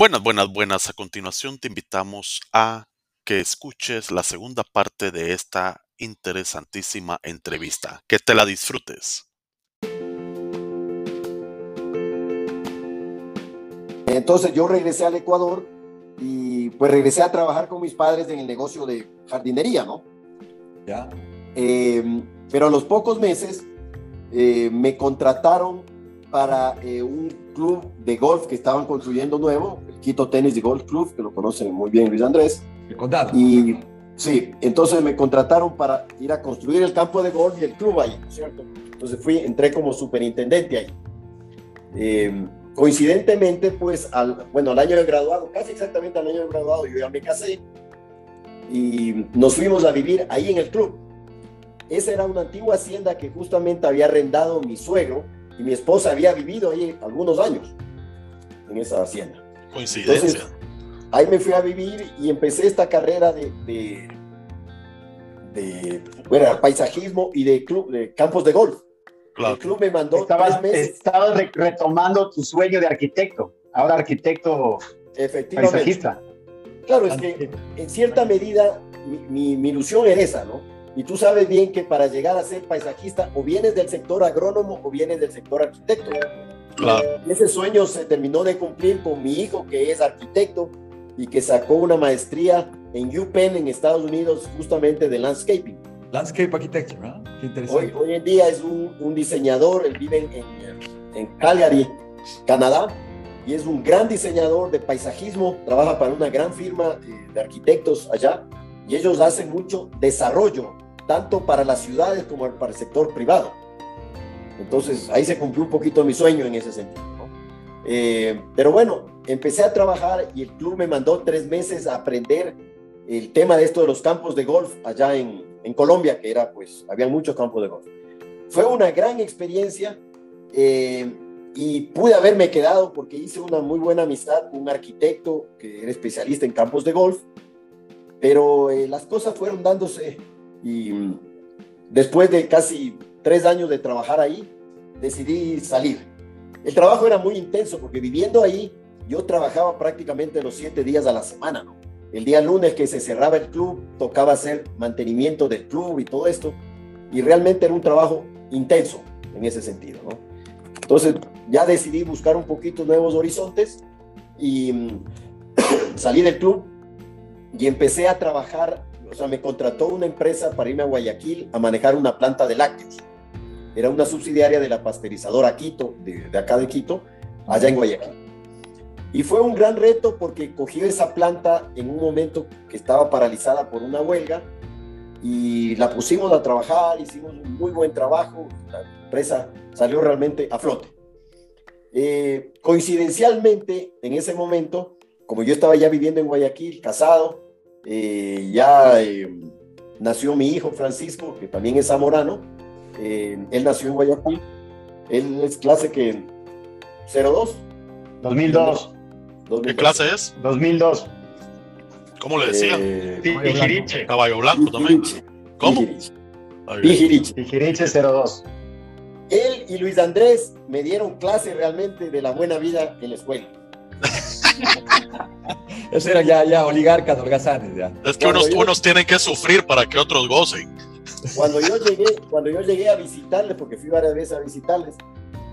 Buenas, buenas, buenas. A continuación te invitamos a que escuches la segunda parte de esta interesantísima entrevista. Que te la disfrutes. Entonces yo regresé al Ecuador y pues regresé a trabajar con mis padres en el negocio de jardinería, ¿no? Ya. Eh, pero a los pocos meses eh, me contrataron para eh, un club de golf que estaban construyendo nuevo, el Quito Tennis y Golf Club, que lo conocen muy bien Luis Andrés. El condado. Y sí, entonces me contrataron para ir a construir el campo de golf y el club ahí, ¿cierto? Entonces fui, entré como superintendente ahí. Eh, coincidentemente, pues, al, bueno, al año de graduado, casi exactamente al año de graduado, yo ya me casé y nos fuimos a vivir ahí en el club. Esa era una antigua hacienda que justamente había arrendado mi suegro y mi esposa había vivido ahí algunos años en esa hacienda. Coincidencia. Entonces, ahí me fui a vivir y empecé esta carrera de, de, de bueno, paisajismo y de, club, de campos de golf. Claro. El club me mandó Estabas, tres meses, estabas re- retomando tu sueño de arquitecto, ahora arquitecto efectivamente. paisajista. Claro, es que en cierta medida mi, mi- mi ilusión era esa, ¿no? Y tú sabes bien que para llegar a ser paisajista o vienes del sector agrónomo o vienes del sector arquitecto. Claro. Ese sueño se terminó de cumplir con mi hijo que es arquitecto y que sacó una maestría en UPenn en Estados Unidos justamente de landscaping. Landscape Architecture, ¿no? Qué Hoy, interesante. hoy en día es un, un diseñador, él vive en, en- en Calgary, Canadá, y es un gran diseñador de paisajismo, trabaja para una gran firma eh, de arquitectos allá, y ellos hacen mucho desarrollo, tanto para las ciudades como para el sector privado. Entonces ahí se cumplió un poquito mi sueño en ese sentido. Eh, pero bueno, empecé a trabajar y el club me mandó tres meses a aprender el tema de esto de los campos de golf allá en, en Colombia, que era pues, había muchos campos de golf. Fue una gran experiencia eh, y pude haberme quedado porque hice una muy buena amistad con un arquitecto que era especialista en campos de golf, pero eh, las cosas fueron dándose y mm, después de casi tres años de trabajar ahí, decidí salir. El trabajo era muy intenso porque viviendo ahí, yo trabajaba prácticamente los siete días a la semana. El día lunes que se cerraba el club, tocaba hacer mantenimiento del club y todo esto, y realmente era un trabajo intenso en ese sentido. Entonces ya decidí buscar un poquito nuevos horizontes y mm, salí del club y empecé a trabajar, o sea, me contrató una empresa para irme a Guayaquil a manejar una planta de lácteos. Era una subsidiaria de la pasteurizadora Quito, de, acá de Quito, allá en Guayaquil. Y fue un gran reto porque cogí esa planta en un momento que estaba paralizada por una huelga y la pusimos a trabajar, hicimos un muy buen trabajo, la empresa salió realmente a flote. Eh, coincidencialmente, en ese momento, como yo estaba ya viviendo en Guayaquil, casado, eh, ya eh, nació mi hijo Francisco, que también es zamorano, eh, él nació en Guayaquil, él es clase que 02. 2002, ¿Qué clase es? 2002. ¿Cómo le decían? Eh, Tijiriche. Caballo blanco también. Pijiriche, ¿Cómo? Pijiriche. Tijiriche 02. Él y Luis Andrés me dieron clase realmente de la buena vida en la escuela. Esos eran ya, ya oligarcas, holgazanes, ya. Es que unos, yo- unos tienen que sufrir para que otros gocen. Cuando yo llegué, cuando yo llegué a visitarles, porque fui varias veces a visitarles,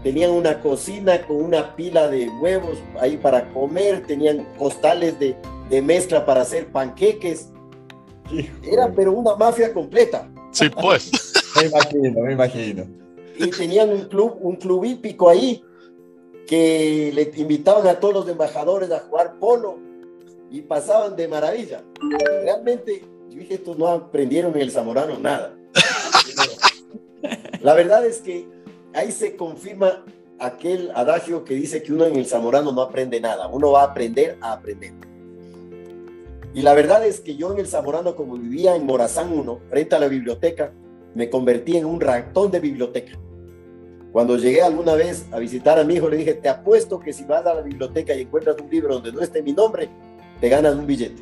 tenían una cocina con una pila de huevos ahí para comer, tenían costales de, de mezcla para hacer panqueques. Era pero una mafia completa. Sí, pues. Me imagino, me imagino. y tenían un club, un club hípico ahí que le invitaban a todos los embajadores a jugar polo y pasaban de maravilla. Realmente, yo dije, estos no aprendieron en el Zamorano nada. La verdad es que ahí se confirma aquel adagio que dice que uno en el Zamorano no aprende nada, uno va a aprender a aprender. Y la verdad es que yo en el Zamorano, como vivía en Morazán 1, frente a la biblioteca, me convertí en un ratón de biblioteca. Cuando llegué alguna vez a visitar a mi hijo, le dije, te apuesto que si vas a la biblioteca y encuentras un libro donde no esté mi nombre, te ganas un billete.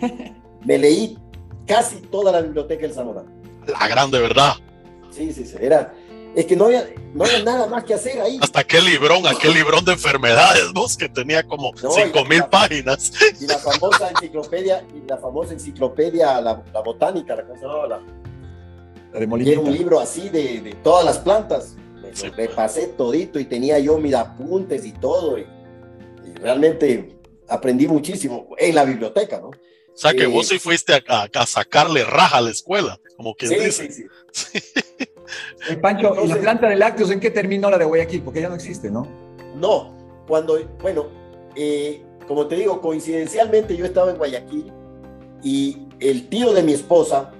Me leí casi toda la biblioteca del Zamorano. La grande verdad. Sí, sí, sí. Era, Es que no había, no había nada más que hacer ahí. Hasta aquel librón, aquel librón de enfermedades, vos, que tenía como No, cinco mil páginas. Y la famosa enciclopedia, y la famosa enciclopedia, la, la botánica, la, ¿cómo se llamaba? La- de era un libro así de, de todas las plantas. Me, Sí, me pasé todito y tenía yo mis apuntes y todo. Y, y realmente aprendí muchísimo en la biblioteca, ¿no? O sea que Eh, vos sí fuiste a, a- a sacarle raja a la escuela, como quien Sí, dice. sí, sí. Eh, Pancho, ¿y la Entonces- planta de lácteos en qué terminó la de Guayaquil? Porque ya no existe, ¿no? No, cuando, bueno, eh, como te digo, coincidencialmente yo estaba en Guayaquil y el tío de mi esposa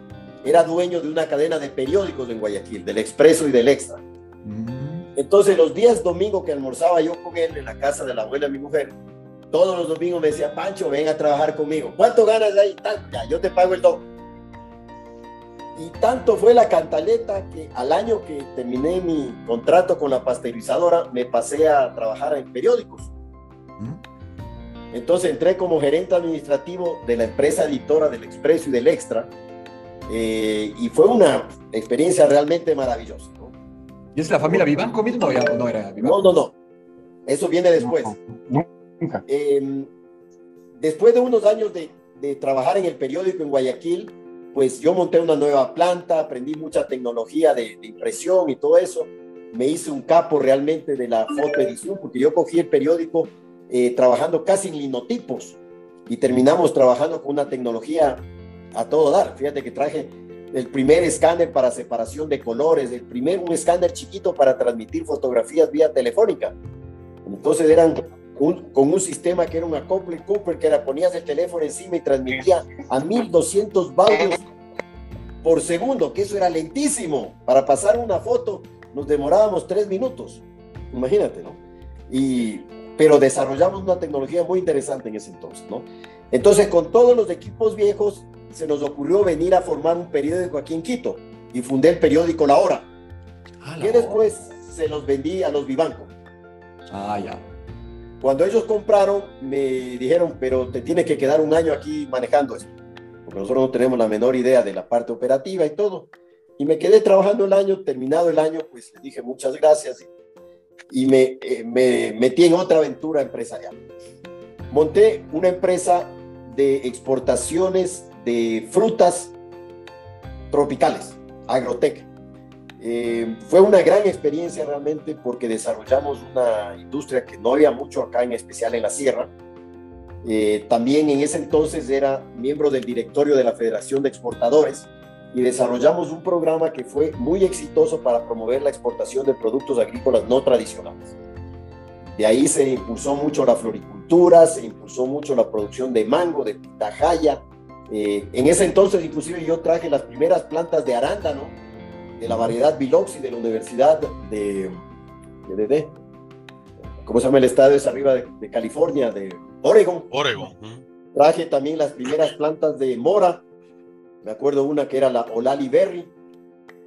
era dueño de una cadena de periódicos en Guayaquil, del Expreso y del Extra. Entonces los días domingos que almorzaba yo con él en la casa de la abuela de mi mujer, todos los domingos me decía, Pancho, ven a trabajar conmigo. ¿Cuánto ganas ahí? Ya, yo te pago el doble. Y tanto fue la cantaleta que al año que terminé mi contrato con la pasteurizadora, me pasé a trabajar en periódicos. Entonces entré como gerente administrativo de la empresa editora del Expreso y del Extra. eh, y fue una experiencia realmente maravillosa. ¿Y es la familia Vivanco mismo o ya no era Vivanco? No, no, no. Eso viene después. Nunca. Eh, después de unos años de, de trabajar en el periódico en Guayaquil, pues yo monté una nueva planta, aprendí mucha tecnología de, de impresión y todo eso. Me hice un capo realmente de la fotoedición, porque yo cogí el periódico eh, trabajando casi en linotipos y terminamos trabajando con una tecnología a todo dar. Fíjate que traje el primer escáner para separación de colores, el primer un escáner chiquito para transmitir fotografías vía telefónica. Entonces eran con un sistema que era un acople Cooper que era ponías el teléfono encima y transmitía a 1200 baudios por segundo, que eso era lentísimo. Para pasar una foto nos demorábamos tres minutos. Imagínate, ¿no? Y, pero desarrollamos una tecnología muy interesante en ese entonces, ¿no? Entonces, con todos los equipos viejos, se nos ocurrió venir a formar un periódico aquí en Quito y fundé el periódico La Hora, Ah, la después se los vendí a los Vivanco. Ah, ya. Cuando ellos compraron, me dijeron, pero te tienes que quedar un año aquí manejando esto, porque nosotros no tenemos la menor idea de la parte operativa y todo. Y me quedé trabajando el año, terminado el año, pues les dije muchas gracias y, y me, eh, me metí en otra aventura empresarial. Monté una empresa de exportaciones de frutas tropicales, Agrotec. Eh, fue una gran experiencia realmente porque desarrollamos una industria que no había mucho acá, en especial en la sierra. Eh, también en ese entonces era miembro del directorio de la Federación de Exportadores y desarrollamos un programa que fue muy exitoso para promover la exportación de productos agrícolas no tradicionales. De ahí se impulsó mucho la floricultura, se impulsó mucho la producción de mango, de pitahaya. Eh, en ese entonces inclusive yo traje las primeras plantas de arándano de la variedad Biloxi de la Universidad de, de, de- de- ¿cómo se llama el estado? Es arriba de, de California, de Oregon. Oregon. ¿mm? Traje también las primeras plantas de mora. Me acuerdo una que era la Olali Berry.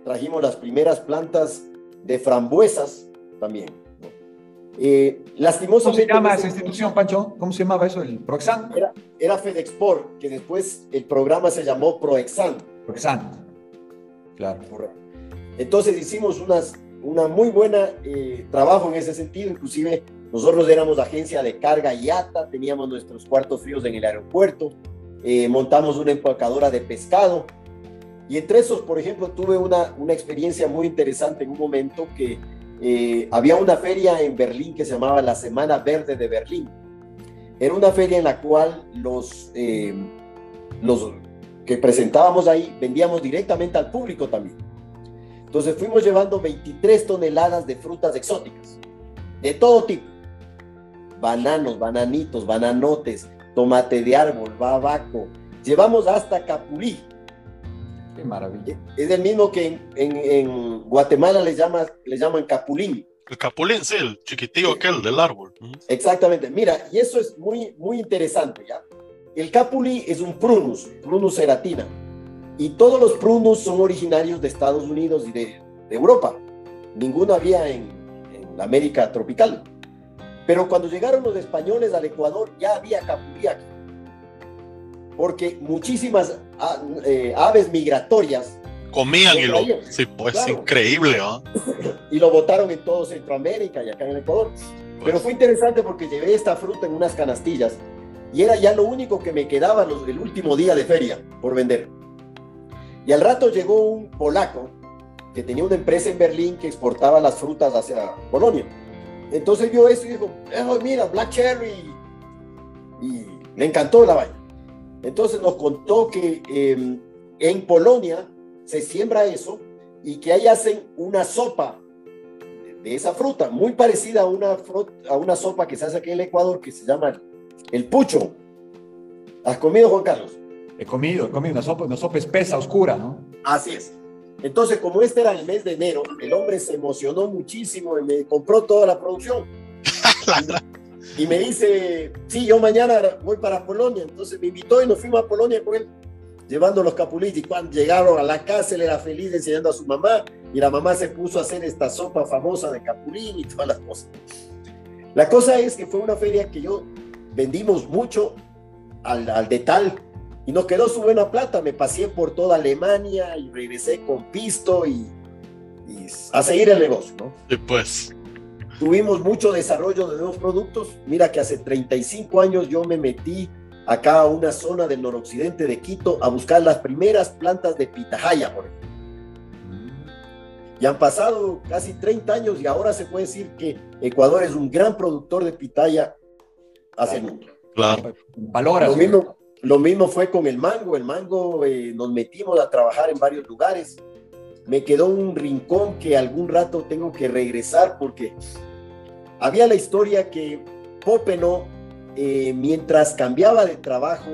Trajimos las primeras plantas de frambuesas también. Eh, ¿Cómo lastimosamente. se llama en esa institución, Pancho? ¿Cómo se llamaba eso? ¿El Proxan? Era, era FedExport, que después el programa se llamó Proexan. Proxan. Claro. Correcto. Entonces hicimos unas, una muy buena eh, trabajo en ese sentido, inclusive nosotros éramos agencia de carga IATA, teníamos nuestros cuartos fríos en el aeropuerto, eh, montamos una empacadora de pescado y entre esos, por ejemplo, tuve una, una experiencia muy interesante en un momento que eh, había una feria en Berlín que se llamaba la Semana Verde de Berlín. Era una feria en la cual los, eh, los que presentábamos ahí vendíamos directamente al público también. Entonces fuimos llevando 23 toneladas de frutas exóticas, de todo tipo. Bananos, bananitos, bananotes, tomate de árbol, babaco. Llevamos hasta capulí. Qué maravilla. Es el mismo que en, en- en Guatemala le, llama, le llaman capulín. El capulín, sí, el chiquitillo aquel del árbol. ¿mm? Exactamente. Mira, y eso es muy, muy interesante, ¿ya? El capulí es un prunus, prunus ceratina. Y todos los prunus son originarios de Estados Unidos y de, de Europa. Ninguno había en, en la América tropical. Pero cuando llegaron los españoles al Ecuador, ya había capulí aquí. Porque muchísimas a- eh, aves migratorias Comían y Lo. Sí, pues Claro. increíble, ¿ah? y lo botaron en todo Centroamérica y acá en Ecuador. Pero Pues, fue interesante porque llevé esta fruta en unas canastillas y era ya lo único que me quedaba los- el último día de feria por vender. Y al rato llegó un polaco que tenía una empresa en Berlín que exportaba las frutas hacia Polonia. Entonces vio eso y dijo, "Oh, mira, Black Cherry. Y le encantó la vaina. Entonces nos contó que eh, en Polonia se siembra eso y que ahí hacen una sopa de- esa fruta, muy parecida a una, a una sopa que se hace aquí en el Ecuador que se llama el, el pucho. ¿Has comido, Juan Carlos? He comido, he comido una sopa, una sopa espesa, oscura, ¿no? Así es. Entonces, como este era el mes de enero, el hombre se emocionó muchísimo y me compró toda la producción. Y me dice, sí, yo mañana voy para Polonia. Entonces me invitó y nos fuimos a Polonia con él, llevando los capulitos. Y cuando llegaron a la casa, él era feliz enseñando a su mamá. Y la mamá se puso a hacer esta sopa famosa de capulín y todas las cosas. La cosa es que fue una feria que yo vendimos mucho al, al detal y nos quedó su buena plata. Me pasé por toda Alemania y regresé con pisto y, y a seguir el negocio, ¿no? sí, pues. Tuvimos mucho desarrollo de nuevos productos. Mira que hace 35 años yo me metí acá a una zona del noroccidente de Quito a buscar las primeras plantas de pitahaya, por ejemplo. Y han pasado casi 30 años y ahora se puede decir que Ecuador es un gran productor de pitaya hacia el mundo. Claro. Palabras. Lo mismo, lo mismo fue con el mango. El mango eh, nos metimos a trabajar en varios lugares. Me quedó un rincón que algún rato tengo que regresar porque había la historia que Popeno, eh, mientras cambiaba de trabajo,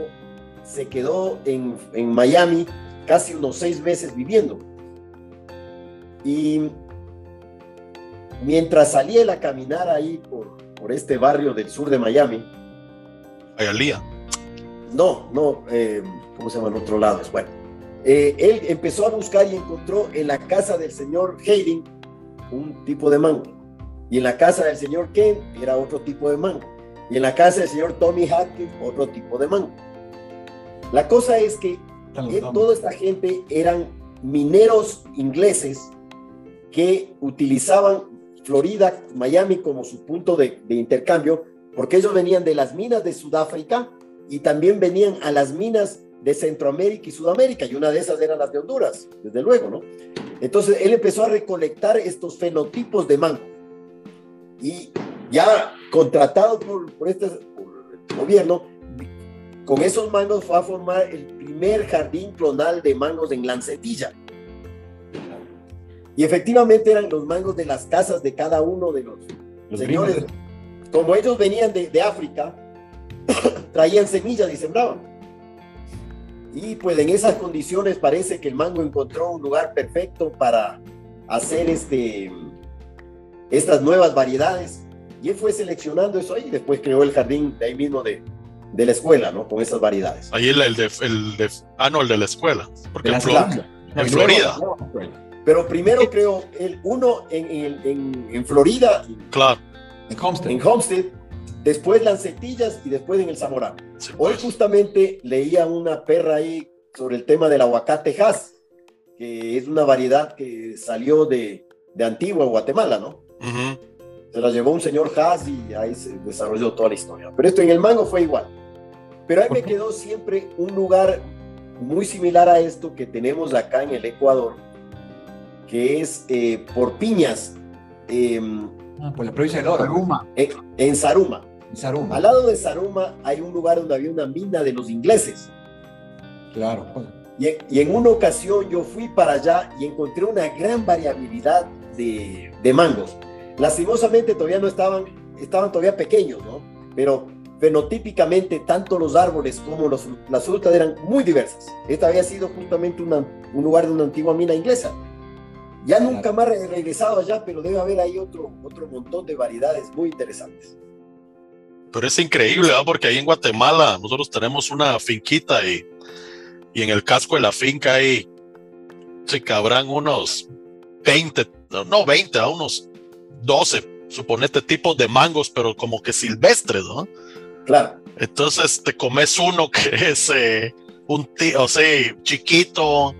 se quedó en, en Miami casi unos seis meses viviendo. Y mientras salía él a caminar ahí por, por este barrio del sur de Miami, Ayalía. no, no, eh, ¿cómo se llama el otro lado? Bueno, eh, él empezó a buscar y encontró en la casa del señor Hayden un tipo de mango. Y en la casa del señor Ken era otro tipo de mango. Y en la casa del señor Tommy Hatkins otro tipo de mango. La cosa es que toda esta gente eran mineros ingleses que utilizaban Florida, Miami como su punto de, de intercambio, porque ellos venían de las minas de Sudáfrica y también venían a las minas de Centroamérica y Sudamérica, y una de esas eran las de Honduras, desde luego, ¿no? Entonces él empezó a recolectar estos fenotipos de mango. Y ya contratado por, por este por el gobierno, con esos mangos fue a formar el primer jardín clonal de mangos en Lancetilla. Y efectivamente eran los mangos de las casas de cada uno de los Los señores. Como ellos venían de, de África, traían semillas y sembraban. Y pues en esas condiciones parece que el mango encontró un lugar perfecto para hacer este, estas nuevas variedades. Y él fue seleccionando eso ahí y después creó el jardín de ahí mismo de, de la escuela, ¿no? Con esas variedades. Ahí el, el de, el de- Ah, no, el de la escuela. Porque De en, la Flor- Zelanda. en Florida. Pero primero creó el uno en, en, en- en Florida, Claro. En Homestead. en Homestead, después Lancetillas y después en el Zamorano. sí, Hoy pues. justamente leía una perra ahí sobre el tema del aguacate Hass, que es una variedad que salió de, de Antigua, Guatemala, ¿no? Ujú. Se la llevó un señor Haas y ahí se desarrolló toda la historia. Pero esto en el mango fue igual. Pero ahí me quedó siempre un lugar muy similar a esto que tenemos acá en el Ecuador, que es eh, por piñas, em, Ah, pues la provincia del Oro. Saruma. en Saruma. En Saruma. Al lado de Saruma hay un lugar donde había una mina de los ingleses. Claro. Y, y en una ocasión yo fui para allá y encontré una gran variabilidad de, de mangos. Lastimosamente todavía no estaban, estaban todavía pequeños, ¿no? Pero fenotípicamente tanto los árboles como los, las frutas eran muy diversas. Esta había sido justamente una- un lugar de una antigua mina inglesa. Ya nunca más he regresado allá, pero debe haber ahí otro, otro montón de variedades muy interesantes. Pero es increíble, ¿verdad? Porque ahí en Guatemala nosotros tenemos una finquita y, y en el casco de la finca ahí se cabrán unos 20, no 20, a unos 12, suponete, tipos de mangos, pero como que silvestres, ¿no? Claro, Entonces te comes uno que es eh, un tío, o sea, chiquito,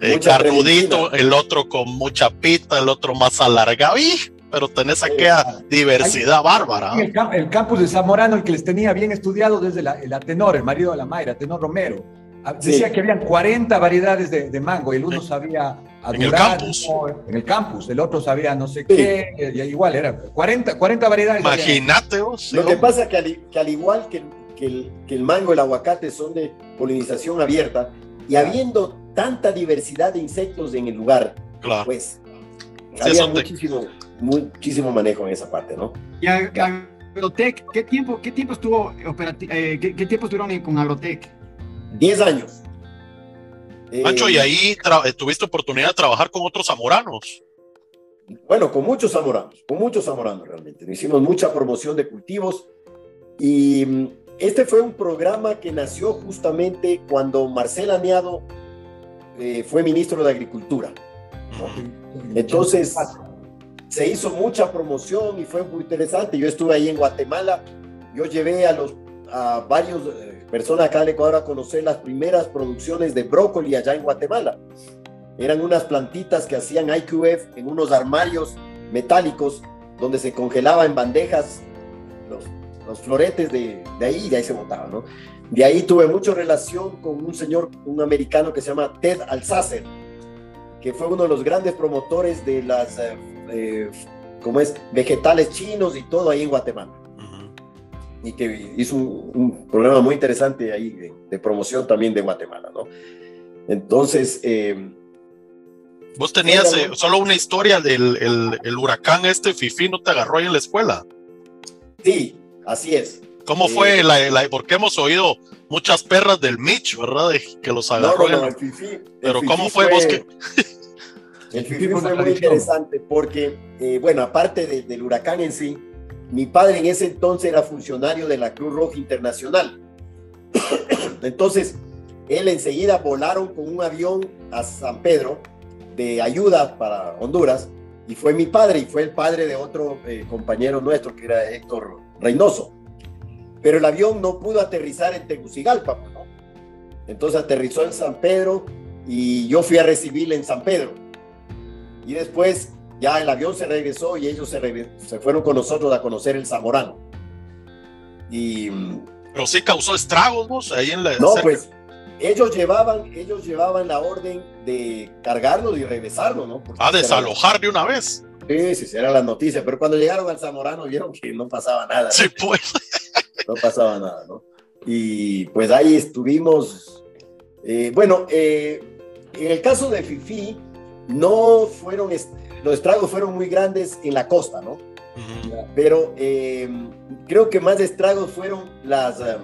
eh, carnudito, el otro con mucha pita, el otro más alargado. ¡Ih! Pero tenés aquella diversidad bárbara. El, el campus de Zamorano, el que les tenía bien estudiado desde la, el Atenor, el marido de la Mayra, Atenor Romero. Ah, Decía Sí. que habían 40 variedades de, de mango y el uno Sí. sabía a En el campus. En el campus, el otro sabía no sé Sí. qué, y igual era 40, 40 variedades. Imagínate vos. Lo que pasa que al, que al igual que, que el, que el mango y el aguacate son de polinización abierta y habiendo tanta diversidad de insectos en el lugar, Claro. pues Sí, había muchísimo, muchísimo manejo en esa parte, ¿no? Y Agrotec, ¿qué tiempo, qué tiempo estuvo eh, qué, qué tiempo estuvieron con Agrotec? 10 años. Eh, Pancho, y ahí eh, tuviste oportunidad de trabajar con otros zamoranos. Bueno, con muchos zamoranos, con muchos zamoranos realmente. Hicimos mucha promoción de cultivos y mm, este fue un programa que nació justamente cuando Marcel Aneado eh, fue ministro de Agricultura. Entonces, se hizo mucha promoción y fue muy interesante. Yo estuve ahí en Guatemala, yo llevé a los a varios personas acá del Ecuador a conocer las primeras producciones de brócoli allá en Guatemala. Eran unas plantitas que hacían IQF en unos armarios metálicos donde se congelaba en bandejas los, los floretes de, de ahí y de ahí se botaban, ¿no? De ahí tuve mucha relación con un señor, un americano que se llama Ted Alsacer, que fue uno de los grandes promotores de las, eh, eh, ¿cómo es? Vegetales chinos y todo ahí en Guatemala. Y que hizo un, un programa muy interesante ahí de, de promoción también de Guatemala, ¿no? Entonces, eh, Vos tenías eh, solo una historia del el, el huracán este Fifi, ¿no te agarró ahí en la escuela? sí, así es. ¿Cómo Sí. fue la, la- Porque hemos oído muchas perras del Mitch, ¿verdad? De que los agarró no, no, el Fifi. el Pero ¿cómo Fifi fue, vos que- El Fifi fue fue muy interesante porque, eh, bueno, aparte de- del huracán en sí, mi padre en ese entonces era funcionario de la Cruz Roja Internacional. Entonces, él enseguida volaron con un avión a San Pedro de ayuda para Honduras y fue mi padre y fue el padre de otro eh, compañero nuestro que era Héctor Reynoso. Pero el avión no pudo aterrizar en Tegucigalpa, pues. Entonces aterrizó en San Pedro y yo fui a recibirle en San Pedro. Y después ya el avión se regresó y ellos se, se fueron con nosotros a conocer el Zamorano. Y mm, Pero sí causó estragos vos ahí en la. no, cerca. pues ellos llevaban, ellos llevaban la orden de cargarlo y regresarlo, ¿no? Porque A esa era- desalojar de una vez. Sí, sí, sí, era la noticia. Pero cuando llegaron al Zamorano vieron que no pasaba nada. Sí, pues. no pasaba nada, ¿no? Y pues ahí estuvimos. eh, bueno, eh, en el caso de Fifi, no fueron, los estragos fueron muy grandes en la costa, ¿no? Pero eh, creo que más estragos fueron las, eh,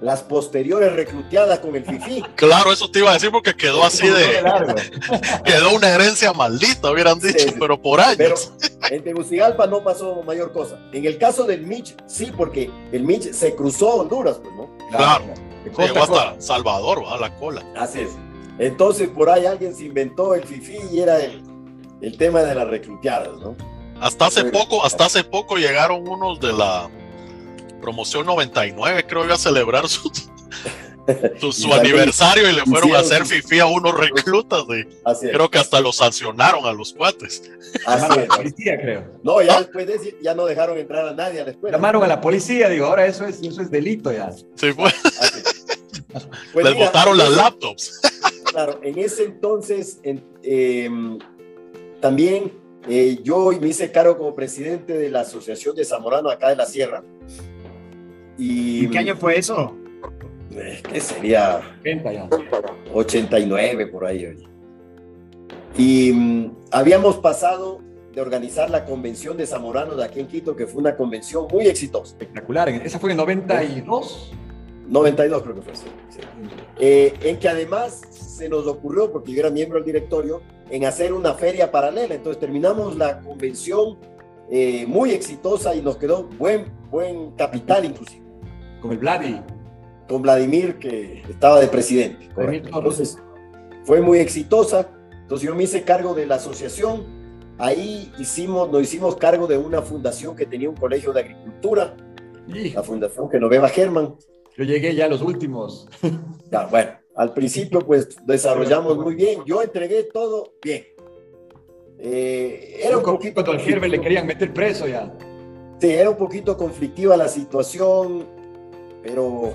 las posteriores recluteadas con el Fifi. Claro, eso te iba a decir porque quedó así de. Largo. Quedó una herencia maldita, hubieran dicho, sí. pero por años. Pero en Tegucigalpa no pasó mayor cosa. En el caso del Mitch, sí, porque el Mitch se cruzó a Honduras, pues, ¿no? Claro. Costa Llegó hasta Salvador, va a la cola. Así es. Entonces, por ahí alguien se inventó el FIFI y era el, el tema de las recluteadas, ¿no? Hasta hace poco, hasta hace poco llegaron unos de la promoción 99, creo que a celebrar su, su, su Y también aniversario y le fueron a hacer fifi a unos reclutas es. creo que hasta los sancionaron a los cuates. Así es. la policía, creo. No, ya después de eso ya no dejaron entrar a nadie a la escuela. Llamaron a la policía, digo, ahora eso es, eso es delito ya. Sí, pues. Pues les mira, botaron las laptops. Claro, en ese entonces en- eh, también eh, yo me hice cargo como presidente de la Asociación de Zamorano acá de la Sierra. Y, ¿En qué año fue eso? Eh, ¿Qué sería? 30 ya. 89 por ahí. oye. Y mm, habíamos pasado de organizar la convención de Zamoranos de aquí en Quito, que fue una convención muy exitosa. Espectacular. Esa fue en 92. 92 creo que fue. sí, sí. Eh, en que además se nos ocurrió, porque yo era miembro del directorio, en hacer una feria paralela. Entonces terminamos la convención eh, muy exitosa y nos quedó buen, buen capital inclusive, Con el Vladi. con Vladimir que estaba de presidente. Entonces fue muy exitosa. Entonces yo me hice cargo de la asociación. Ahí hicimos, nos hicimos cargo de una fundación que tenía un colegio de agricultura, Y la fundación Genoveva Germán. yo llegué ya a los últimos. Ya, bueno, Al principio, pues desarrollamos muy bien. Yo entregué todo bien. Eh, era un poquito. Al Herbert le querían meter preso ya. Sí, era un poquito conflictiva la situación, pero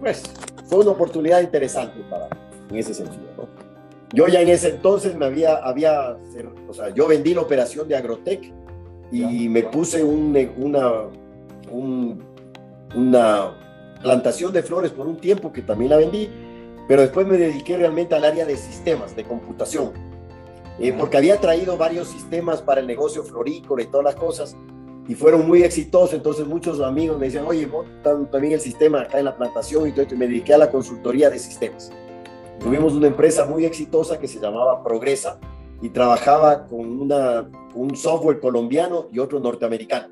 pues fue una oportunidad interesante para en ese sentido. ¿no? Yo ya en ese entonces me había, había, o sea, yo vendí la operación de Agrotec y me puse un, una, una plantación de flores por un tiempo que también la vendí, pero después me dediqué realmente al área de sistemas, de computación, eh, porque había traído varios sistemas para el negocio florícola y todas las cosas, y fueron muy exitosos, entonces muchos amigos me decían, oye, también el sistema acá en la plantación y todo esto, y me dediqué a la consultoría de sistemas. Tuvimos una empresa muy exitosa que se llamaba Progresa y trabajaba con una, un software colombiano y otro norteamericano.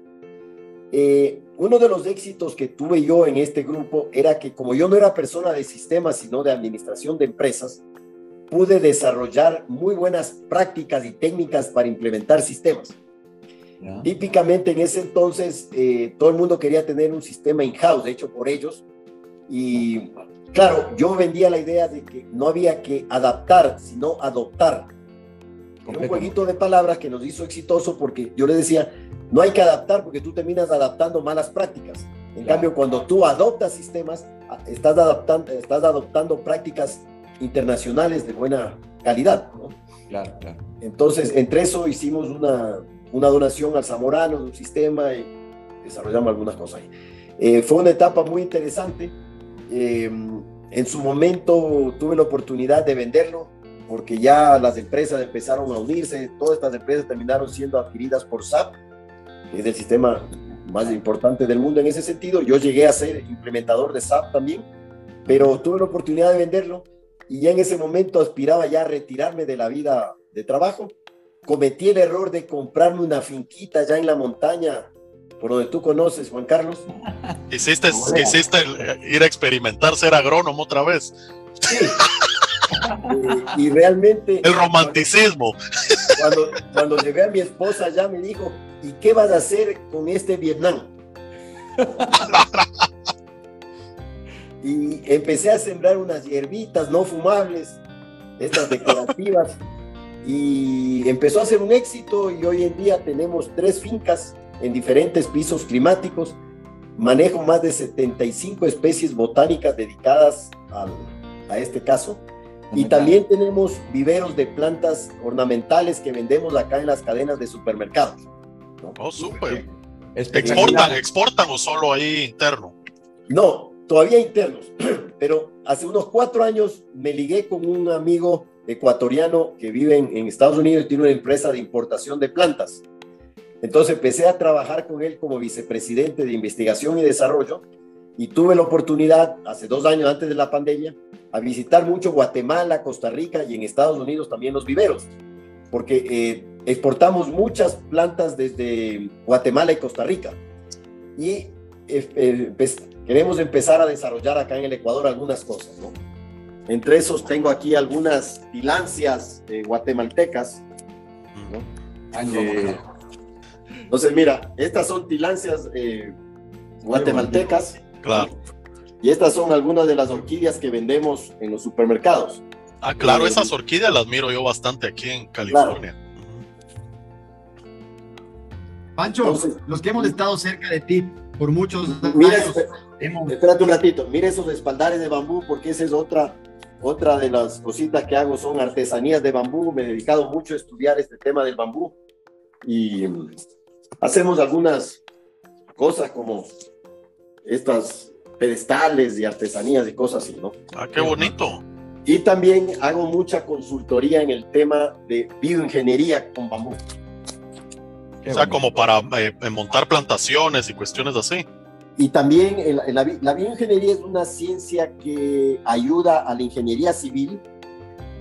Eh, uno de los éxitos que tuve yo en este grupo era que como yo no era persona de sistemas, sino de administración de empresas, pude desarrollar muy buenas prácticas y técnicas para implementar sistemas. Típicamente en ese entonces eh, todo el mundo quería tener un sistema in-house hecho por ellos y claro, yo vendía la idea de que no había que adaptar, sino adoptar. Un jueguito de palabras que nos hizo exitoso porque yo le decía, no hay que adaptar porque tú terminas adaptando malas prácticas. En cambio, cuando tú adoptas sistemas, estás adaptando, estás adoptando prácticas internacionales de buena calidad. Claro, claro. Entonces, entre eso hicimos una, una donación al Zamorano de un sistema y desarrollamos algunas cosas ahí. Eh, fue una etapa muy interesante. Eh, en su momento tuve la oportunidad de venderlo porque ya las empresas empezaron a unirse, todas estas empresas terminaron siendo adquiridas por SAP, que es el sistema más importante del mundo en ese sentido. Yo llegué a ser implementador de SAP también, pero tuve la oportunidad de venderlo y ya en ese momento aspiraba ya a retirarme de la vida de trabajo. Cometí el error de comprarme una finquita ya en la montaña, por donde tú conoces, Juan Carlos. Hiciste, hiciste ir a experimentar ser agrónomo otra vez. Sí. Y, realmente... El romanticismo. Cuando, cuando llegué a mi esposa ya me dijo, ¿y qué vas a hacer con este Vietnam? y empecé a sembrar unas hierbitas no fumables, estas decorativas, y empezó a ser un éxito y hoy en día tenemos tres fincas en diferentes pisos climáticos, manejo más de 75 especies botánicas dedicadas a este caso, y también tenemos viveros de plantas ornamentales que vendemos acá en las cadenas de supermercados. Oh, súper. ¿Exportan, ¿Exportan o solo ahí interno? No, todavía internos, pero hace unos cuatro años me ligué con un amigo ecuatoriano que vive en, Estados Unidos y tiene una empresa de importación de plantas. Entonces empecé a trabajar con él como vicepresidente de investigación y desarrollo y tuve la oportunidad, hace dos años antes de la pandemia, a visitar mucho Guatemala, Costa Rica y en Estados Unidos también los viveros, porque eh, exportamos muchas plantas desde Guatemala y Costa Rica. Y eh, eh, pues, queremos empezar a desarrollar acá en el Ecuador algunas cosas, ¿no? Entre esos tengo aquí algunas tilancias guatemaltecas, ¿no? entonces, mira, estas son tilancias guatemaltecas. Claro. Y estas son algunas de las orquídeas que vendemos en los supermercados. Ah, claro, esas orquídeas las miro yo bastante aquí en California. Pancho, los que hemos estado cerca de ti por muchos mira, años. Espérate un ratito, mira esos espaldares de bambú, porque esa es otra, otra de las cositas que hago, son artesanías de bambú. Me he dedicado mucho a estudiar este tema del bambú. Y mm, hacemos algunas cosas como estas pedestales y artesanías y cosas así, ¿no? Ah, qué bonito. Y también hago mucha consultoría en el tema de bioingeniería con bambú o sea, como para eh, montar plantaciones y cuestiones así. Y también la, bioingeniería es una ciencia que ayuda a la ingeniería civil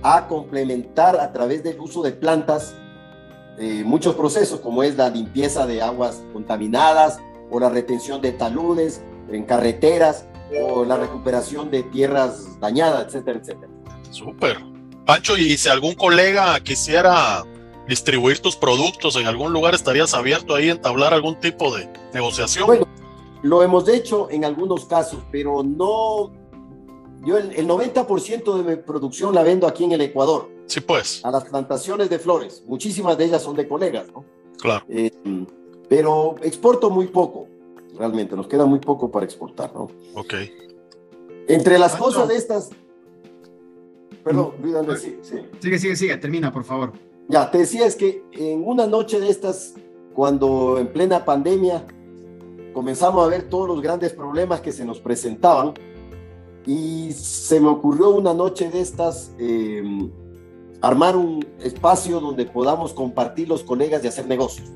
a complementar a través del uso de plantas eh, muchos procesos, como es la limpieza de aguas contaminadas o la retención de taludes en carreteras o la recuperación de tierras dañadas, etcétera, etcétera. Súper. Pancho, y si algún colega quisiera distribuir tus productos en algún lugar, ¿estarías abierto ahí a entablar algún tipo de negociación? Bueno, lo hemos hecho en algunos casos, pero no, yo el, el 90% de mi producción la vendo aquí en el Ecuador, Sí, pues, a las plantaciones de flores. Muchísimas de ellas son de colegas, ¿no? claro. Eh, pero exporto muy poco, realmente, nos queda muy poco para exportar, ¿no? Ok. Entre las Pancho. cosas de estas... Perdón, Luis Andrés, sí, sí. Sigue, sigue, sigue, termina, por favor. Ya, te decía, es que en una noche de estas, cuando en plena pandemia comenzamos a ver todos los grandes problemas que se nos presentaban, y se me ocurrió una noche de estas eh, armar un espacio donde podamos compartir los colegas y hacer negocios.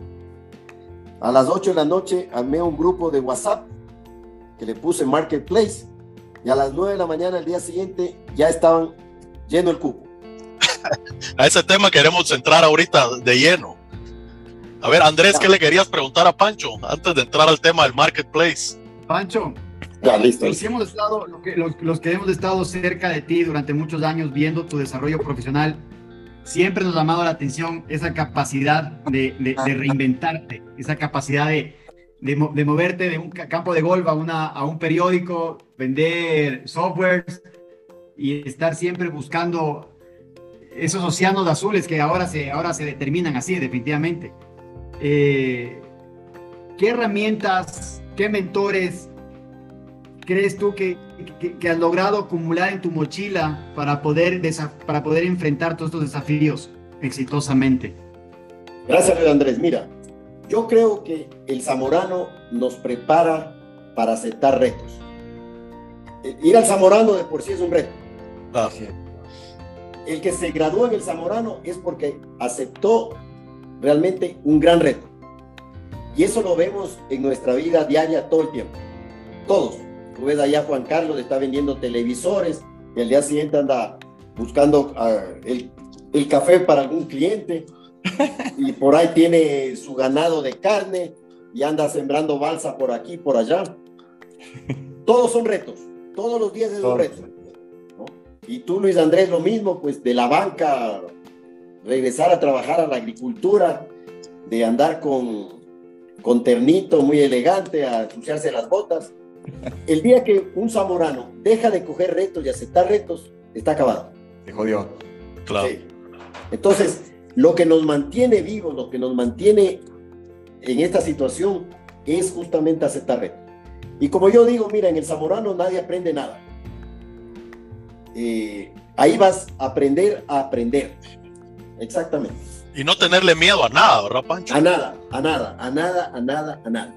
A las 8 de la noche armé un grupo de WhatsApp que le puse Marketplace y a las 9 de la mañana el día siguiente ya estaban lleno el cupo. A ese tema queremos entrar ahorita de lleno. A ver, Andrés, ¿qué le querías preguntar a Pancho antes de entrar al tema del marketplace? Pancho, Ya, listo. los que hemos estado, que- los, los que hemos estado cerca de ti durante muchos años viendo tu desarrollo profesional, siempre nos ha llamado la atención esa capacidad de, reinventarte, esa capacidad de, de mo- de moverte de un ca- campo de golf a, una, a un periódico, vender softwares y estar siempre buscando esos océanos azules que ahora se, ahora se determinan así, definitivamente. Eh, ¿Qué herramientas, qué mentores crees tú que, que, que has logrado acumular en tu mochila para poder, para poder enfrentar todos estos desafíos exitosamente? Gracias, Andrés. Mira, yo creo que el zamorano nos prepara para aceptar retos. Eh, Ir al zamorano de por sí es un reto. Claro. El que se graduó en el zamorano es porque aceptó realmente un gran reto. Y eso lo vemos en nuestra vida diaria todo el tiempo. Todos. Tú ves allá Juan Carlos, está vendiendo televisores y al día siguiente anda buscando ah, el, el café para algún cliente y por ahí tiene su ganado de carne y anda sembrando balsa por aquí, por allá. Todos son retos. Todos los días es un Todos. reto. ¿no? Y tú, Luis Andrés, lo mismo, pues de la banca, regresar a trabajar a la agricultura, de andar con, con ternito muy elegante, a ensuciarse las botas. El día que un zamorano deja de coger retos y aceptar retos, está acabado. Se jodió. Claro. Sí. Entonces, lo que nos mantiene vivos, lo que nos mantiene en esta situación es justamente aceptar retos. Y como yo digo, mira, en el zamorano nadie aprende nada. Eh, ahí vas a aprender a aprender. Exactamente. Y no tenerle miedo a nada, ¿verdad, Pancho? A nada, a nada, a nada, a nada, a nada.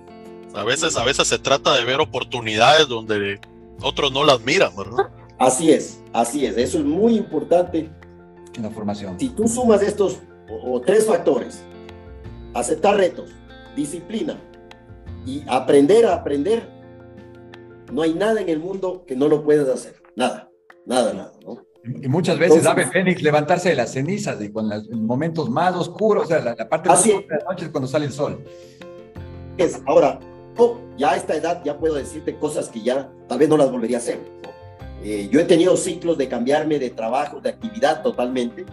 A veces, a veces se trata de ver oportunidades donde otros no las miran, ¿verdad? Así es, así es. Eso es muy importante. En la formación. Si tú sumas estos o, o tres factores, aceptar retos, disciplina y aprender a aprender, no hay nada en el mundo que no lo puedas hacer. Nada, nada, nada. ¿no? Y muchas veces Entonces- ave Fénix levantarse de las cenizas y con los momentos más oscuros, o sea, la, la parte más oscura de la noche es cuando sale el sol. Es, ahora, yo ya a esta edad ya puedo decirte cosas que ya tal vez no las volvería a hacer. ¿no? Eh, yo he tenido ciclos de cambiarme de trabajo, de actividad totalmente.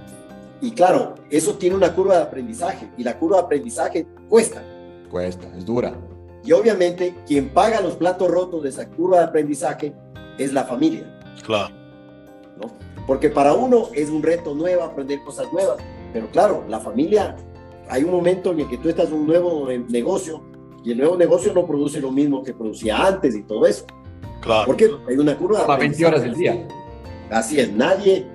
Y claro, eso tiene una curva de aprendizaje y la curva de aprendizaje cuesta. Cuesta, es dura. Y obviamente quien paga los platos rotos de esa curva de aprendizaje es la familia, Claro. ¿no? Porque para uno es un reto nuevo aprender cosas nuevas, pero claro, la familia, hay un momento en el que tú estás en un nuevo negocio y el nuevo negocio no produce lo mismo que producía antes y todo eso. Claro. Porque hay una curva Toma 20 horas del día. Así es, nadie,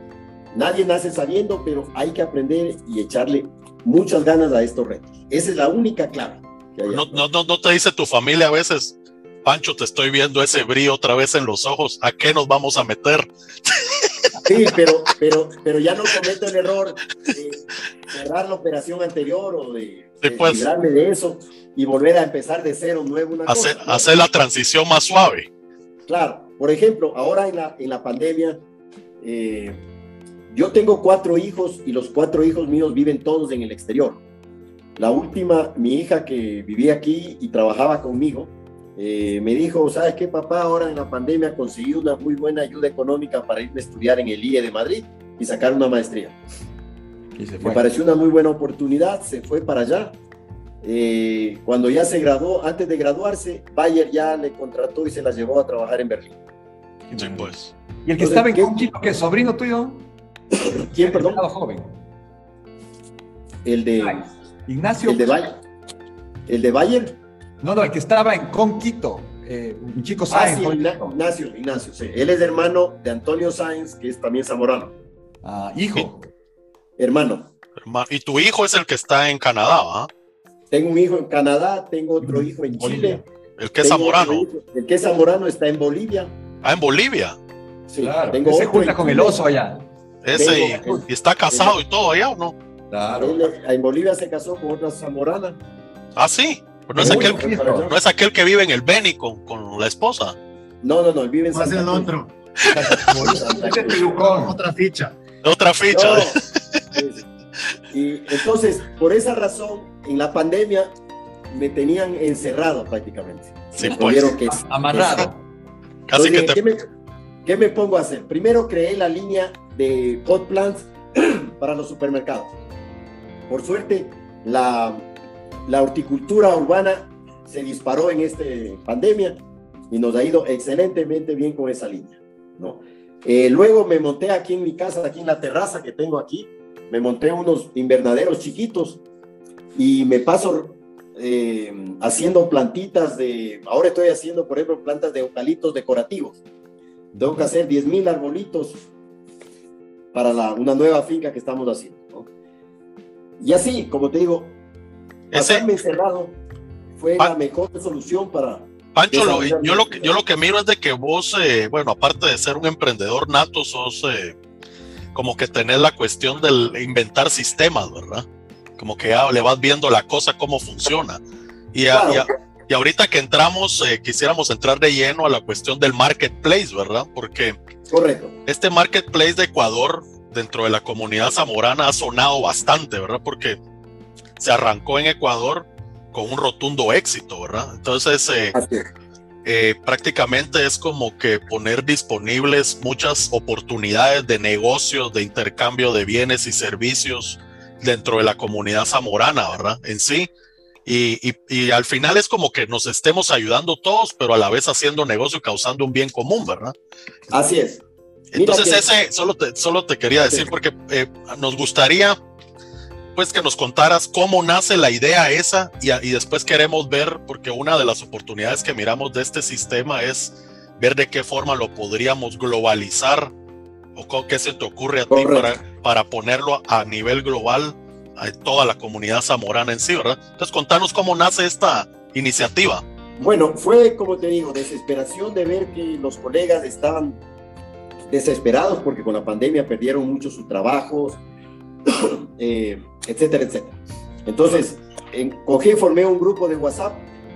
nadie nace sabiendo, pero hay que aprender y echarle muchas ganas a estos retos. Esa es la única clave. No, no, no, no te dice tu familia a veces, Pancho, te estoy viendo ese brillo otra vez en los ojos, ¿a qué nos vamos a meter? Sí, pero, pero, pero ya no cometo el error de cerrar la operación anterior o de, Sí, pues. librarme de eso y volver a empezar de cero nuevo una Hacer, cosa, ¿no? hacer la transición más suave. Claro, por ejemplo, ahora en la, en la pandemia, eh, yo tengo cuatro hijos y los cuatro hijos míos viven todos en el exterior. La última, mi hija que vivía aquí y trabajaba conmigo, eh, me dijo, ¿sabes qué, papá? Ahora en la pandemia conseguí una muy buena ayuda económica para irme a estudiar en el IE de Madrid y sacar una maestría. Y se Me pareció una muy buena oportunidad, se fue para allá. Eh, cuando ya se graduó, antes de graduarse, Bayer ya le contrató y se la llevó a trabajar en Berlín. Sí, pues. ¿Y el que Entonces, estaba en ¿qué- Conquito, que es sobrino tuyo? ¿Quién, perdón? Pelado joven. El de, Ignacio. el de Bayern. El de Bayern. No, no, el que estaba en Conquito. eh, un chico Ah, Sáenz. sí, Ignacio, Ignacio, sí. Él es hermano de Antonio Sáenz, que es también zamorano. Ah, hijo. Hermano. Y tu hijo es el que está en Canadá, ¿va? Tengo un hijo en Canadá, tengo otro hijo en Bolivia. Chile. El que es otro zamorano. El que es zamorano está en Bolivia. Ah, en Bolivia. Sí, Claro. tengo Ese otro junta en con el oso allá. Ese y, Tengo- y está casado y todo allá, ¿o no? Claro. Él, en Bolivia se casó con otra zamorana. Ah, sí. Pues no, es aquel, bien. no es aquel que vive en el Beni con, con la esposa. No, no, no, él vive en Va a ser Santa el Cruz. otro. Santa Cruz. pelucón. Otra ficha. Otra ficha. No. Y entonces, por esa razón, en la pandemia me tenían encerrado prácticamente. Sí, Me pues. que- Amarrado. Casi que te. ¿qué, me, qué me pongo a hacer? Primero creé la línea de hot plants para los supermercados. Por suerte, la, la horticultura urbana se disparó en esta pandemia y nos ha ido excelentemente bien con esa línea. ¿no? Eh, luego me monté aquí en mi casa, aquí en la terraza que tengo aquí, me monté unos invernaderos chiquitos y me paso eh, haciendo plantitas de, ahora estoy haciendo, por ejemplo, plantas de eucaliptos decorativos. Tengo que hacer 10.000 arbolitos para la- una nueva finca que estamos haciendo. ¿no? Y así, como te digo, pasarme encerrado fue la mejor solución para... Pancho, lo- yo, lo que, yo lo que miro es de que vos, eh, bueno, aparte de ser un emprendedor nato, sos eh, como que tenés la cuestión del inventar sistemas, ¿verdad? Como que ya le vas viendo la cosa, cómo funciona. Y, a- y a- y ahorita que entramos, eh, quisiéramos entrar de lleno a la cuestión del marketplace, ¿verdad? Porque Correcto. este marketplace de Ecuador dentro de la comunidad zamorana ha sonado bastante, ¿verdad? Porque se arrancó en Ecuador con un rotundo éxito, ¿verdad? Entonces, eh, Así es. Eh, prácticamente es como que poner disponibles muchas oportunidades de negocios, de intercambio de bienes y servicios dentro de la comunidad zamorana, ¿verdad? En sí. Y, y- y al final es como que nos estemos ayudando todos, pero a la vez haciendo negocio causando un bien común, ¿verdad? Así es. Mira Entonces que- ese, solo te, solo te quería decir porque eh, nos gustaría pues que nos contaras cómo nace la idea esa y, y después queremos ver, porque una de las oportunidades que miramos de este sistema es ver de qué forma lo podríamos globalizar o co- qué se te ocurre a ti Correcto. para, para ponerlo a nivel global a toda la comunidad zamorana en sí, ¿verdad? Entonces contanos cómo nace esta iniciativa. Bueno, fue como te digo, desesperación de ver que los colegas estaban desesperados porque con la pandemia perdieron mucho sus trabajos, eh, etcétera, etcétera. Entonces, en, cogí, formé un grupo de WhatsApp.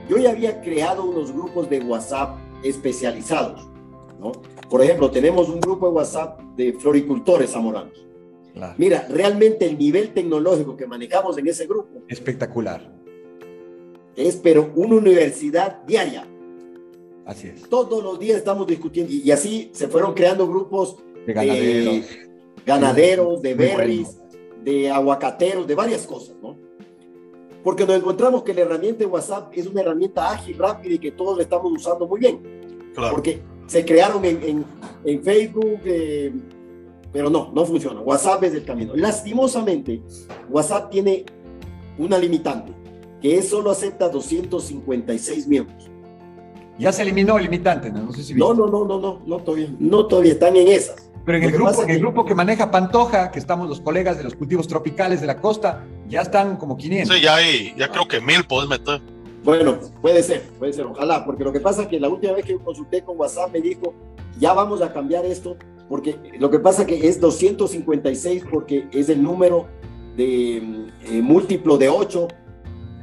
Yo ya había creado unos grupos de WhatsApp especializados, ¿no? Por ejemplo, tenemos un grupo de WhatsApp de floricultores zamoranos. Claro. Mira, realmente el nivel tecnológico que manejamos en ese grupo Espectacular. es, pero una universidad diaria. Así es. todos los días estamos discutiendo y, y así se fueron creando grupos De ganaderos. de ganaderos, de Muy berries, de aguacateros, de varias cosas, ¿no? Porque nos encontramos que la herramienta de WhatsApp es una herramienta ágil, rápida y que todos la estamos usando muy bien, Claro. porque se crearon en, en- en Facebook, eh, pero no, no funciona. WhatsApp es el camino. Lastimosamente, WhatsApp tiene una limitante, que es solo acepta 256 miembros. Ya se eliminó el limitante, ¿no? No sé si No, no, no, no, no, no todavía, no todavía están en esas. Pero en el grupo, pasa en el que- grupo que maneja Pantoja, que estamos los colegas de los cultivos tropicales de la costa, ya están como 500. Sí, ya hay, ya creo que mil puedes meter. Bueno, puede ser, puede ser, ojalá, porque lo que pasa es que la última vez que consulté con WhatsApp me dijo, ya vamos a cambiar esto, porque lo que pasa que es 256 porque es el número de eh, múltiplo de 8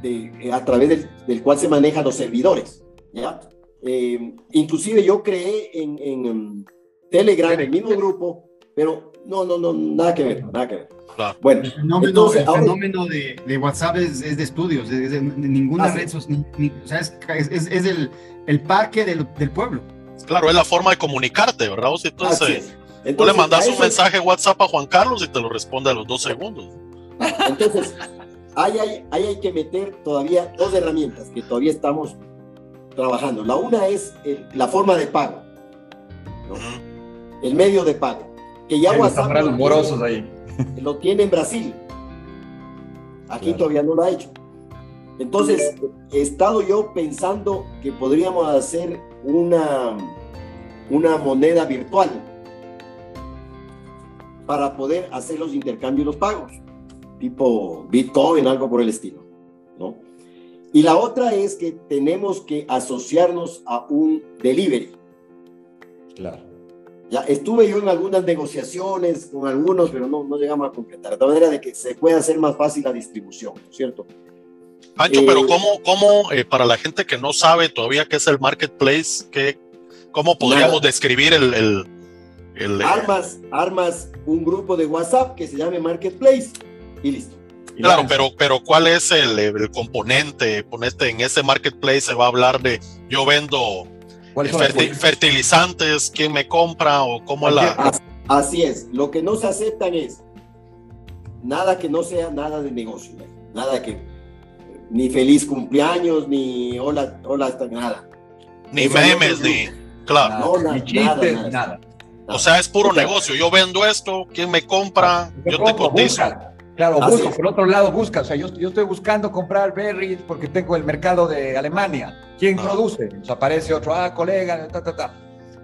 de, eh, a través del, del cual se manejan los servidores, ¿ya? Eh, inclusive yo creé en, en, Telegram el mismo grupo, pero no, no, no, nada que ver, nada que ver. Claro. Bueno, El fenómeno, Entonces, el ahora- fenómeno de, de WhatsApp es, es de estudios, es de, de ninguna Ah, red social, ni- ni- o sea, es, es, es el, el parque del, del pueblo. Claro, es la forma de comunicarte, ¿verdad? Vos, entonces, así eh, es. Tú le Entonces, mandas un eso- mensaje WhatsApp a Juan Carlos y te lo responde a los dos segundos. Entonces, ahí hay, ahí hay que meter todavía dos herramientas que todavía estamos trabajando. La una es el- la forma de pago. ¿no? Ujú. El medio de pago. Que ya WhatsApp lo tiene, ahí. lo tiene en Brasil. Aquí Claro. todavía no lo ha hecho. Entonces, he estado yo pensando que podríamos hacer una, una moneda virtual para poder hacer los intercambios y los pagos, tipo Bitcoin, algo por el estilo, ¿no? Y la otra es que tenemos que asociarnos a un delivery. Claro. Ya estuve yo en algunas negociaciones con algunos, pero no, no llegamos a concretar, de manera de que se pueda hacer más fácil la distribución, ¿no es cierto? Pancho, Eh, pero ¿cómo, cómo eh, para la gente que no sabe todavía qué es el marketplace, qué, ¿cómo podríamos Nada. describir el... el, el, eh, Armas, armas un grupo de WhatsApp que se llame Marketplace y listo. Y claro, pero, pero ¿cuál es el, el componente? Ponete en ese marketplace se va a hablar de yo vendo ¿Cuáles son las ferti- fertilizantes, quién me compra o cómo es la... As- Así es. Lo que no se aceptan es nada que no sea nada de negocio, ¿no? nada que ni feliz cumpleaños ni hola, hola, hasta nada. Ni Eso no memes, es- ni... Claro. Nada, No, na- ni chistes, nada, nada. O sea, es puro negocio. Yo vendo esto, quién me compra, yo te compro, cotizo. busca. Claro, Así busco, es. por otro lado busca. O sea, yo, yo estoy buscando comprar berries porque tengo el mercado de Alemania. ¿Quién Ah. produce? Nos aparece otro, ah, colega, ta, ta, ta.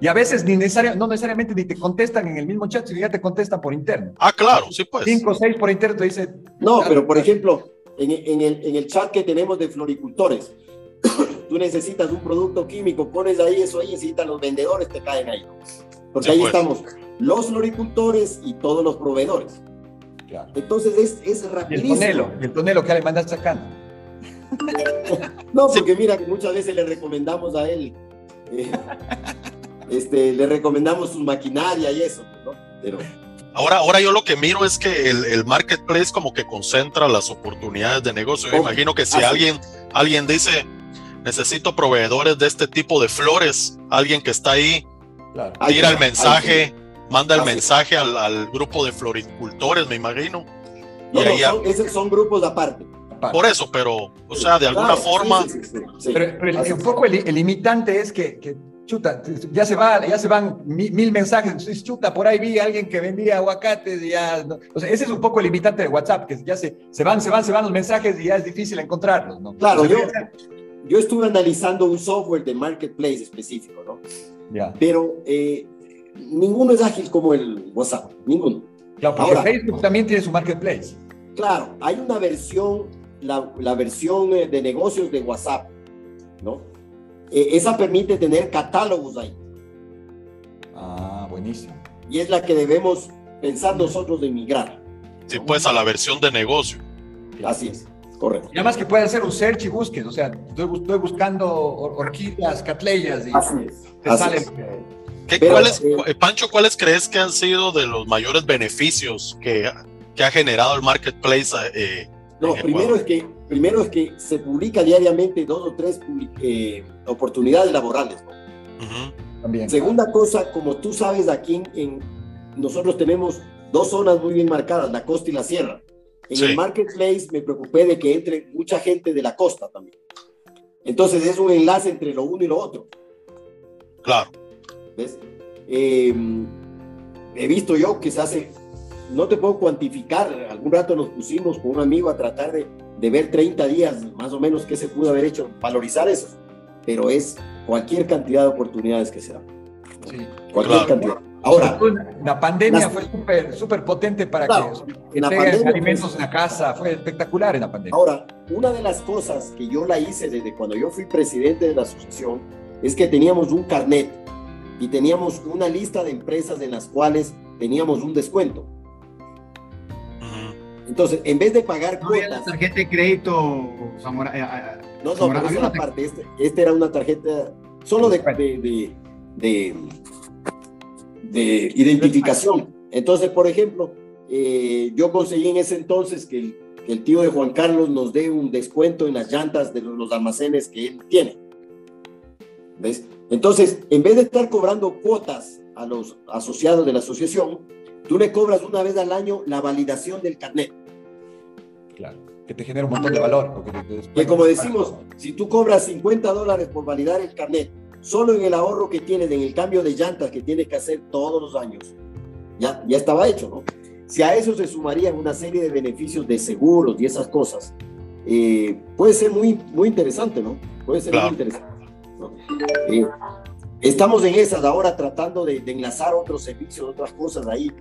Y a veces ni necesaria- no necesariamente ni te contestan en el mismo chat, sino ya te contestan por interno. Ah, claro, sí, pues. Cinco o seis por interno te dice, No, pero por ejemplo, en, en el, en el chat que tenemos de floricultores, tú necesitas un producto químico, pones ahí eso ahí, necesitan los vendedores, te caen ahí. Porque Sí, ahí pues. estamos los floricultores y todos los proveedores. Claro. Entonces es, es Y el rapidísimo. tonelo, el tonelo que le mandas sacando. No, porque mira que muchas veces le recomendamos a él, eh, este, le recomendamos su maquinaria y eso, ¿no? Pero Ahora, ahora yo lo que miro es que el, el marketplace como que concentra las oportunidades de negocio. Yo imagino que si Así. alguien, alguien dice, necesito proveedores de este tipo de flores, alguien que está ahí, Claro. Tira el está, mensaje, manda el Así. mensaje al, al grupo de floricultores, me imagino. Y no, no, ahí son, esos son grupos aparte. Aparte. por eso, pero, o sea, de alguna Claro, forma, sí, sí, sí, sí. Pero, pero el- un poco el, el limitante es que, que, chuta, ya se, va, ya se van mi- mil, mensajes. Entonces, chuta, por ahí vi a alguien que vendía aguacates y ya. no. O sea, ese es un poco el limitante de WhatsApp, que ya se, se van, se van, se van los mensajes y ya es difícil encontrarlos, ¿no? Claro, yo, yo estuve analizando un software de marketplace específico, ¿no? Ya. Pero eh, ninguno es ágil como el WhatsApp, ninguno. Claro, porque Ahora- Facebook también tiene su marketplace. Claro, hay una versión, la, la versión eh, de negocios de WhatsApp, ¿no? Eh, esa permite tener catálogos ahí Ah, buenísimo. y es la que debemos pensar nosotros de migrar. sí, pues a la versión de negocio. Así es, correcto. Y además que puede hacer un search y busques, o sea, estoy, bus- estoy buscando or- orquídeas, catleyas y Así es. te así salen. es. ¿Qué, Pero, cuáles, eh, Pancho, ¿cuáles crees que han sido de los mayores beneficios que, que ha generado el marketplace? eh, No, primero es que primero es que se publica diariamente dos o tres eh, oportunidades laborales. ¿no? ujú, También. Segunda cosa, como tú sabes, aquí en, en- nosotros tenemos dos zonas muy bien marcadas, la costa y la sierra. En Sí. el marketplace me preocupé de que entre mucha gente de la costa también. Entonces es un enlace entre lo uno y lo otro. Claro. ¿Ves? Eh, he visto yo que se hace, no te puedo cuantificar, algún rato nos pusimos con un amigo a tratar de, de ver 30 días más o menos qué se pudo haber hecho, valorizar eso, pero es cualquier cantidad de oportunidades que se dan, Sí. cualquier Claro. cantidad. Ahora, la pandemia las- fue súper súper potente para Claro, que, en que la tengan pandemia, alimentos en la casa, fue espectacular en la pandemia. Ahora, una de las cosas que yo la hice desde cuando yo fui presidente de la asociación es que teníamos un carnet y teníamos una lista de empresas en las cuales teníamos un descuento. Entonces, en vez de pagar No había la cuotas, tarjeta de crédito, Zamora- eh, eh, no, no, Zamora- pero esa había es la una- parte, este, este era una tarjeta solo de, de, de, de- de identificación. Entonces, por ejemplo, eh, yo conseguí en ese entonces que el, que el tío de Juan Carlos nos dé un descuento en las llantas de los, los almacenes que él tiene. ¿Ves? Entonces, en vez de estar cobrando cuotas a los asociados de la asociación, tú le cobras una vez al año la validación del carnet. Claro, que te genera un montón de valor. porque te- te Que como decimos, si tú cobras 50 dólares por validar el carnet solo en el ahorro que tienes, en el cambio de llantas que tienes que hacer todos los años, ya, ya estaba hecho, ¿no? Si a eso se sumarían una serie de beneficios de seguros y esas cosas, eh, puede ser muy, muy interesante, ¿no? Puede ser muy interesante. Eh, estamos en esas ahora tratando de, de, enlazar otros servicios, otras cosas ahí.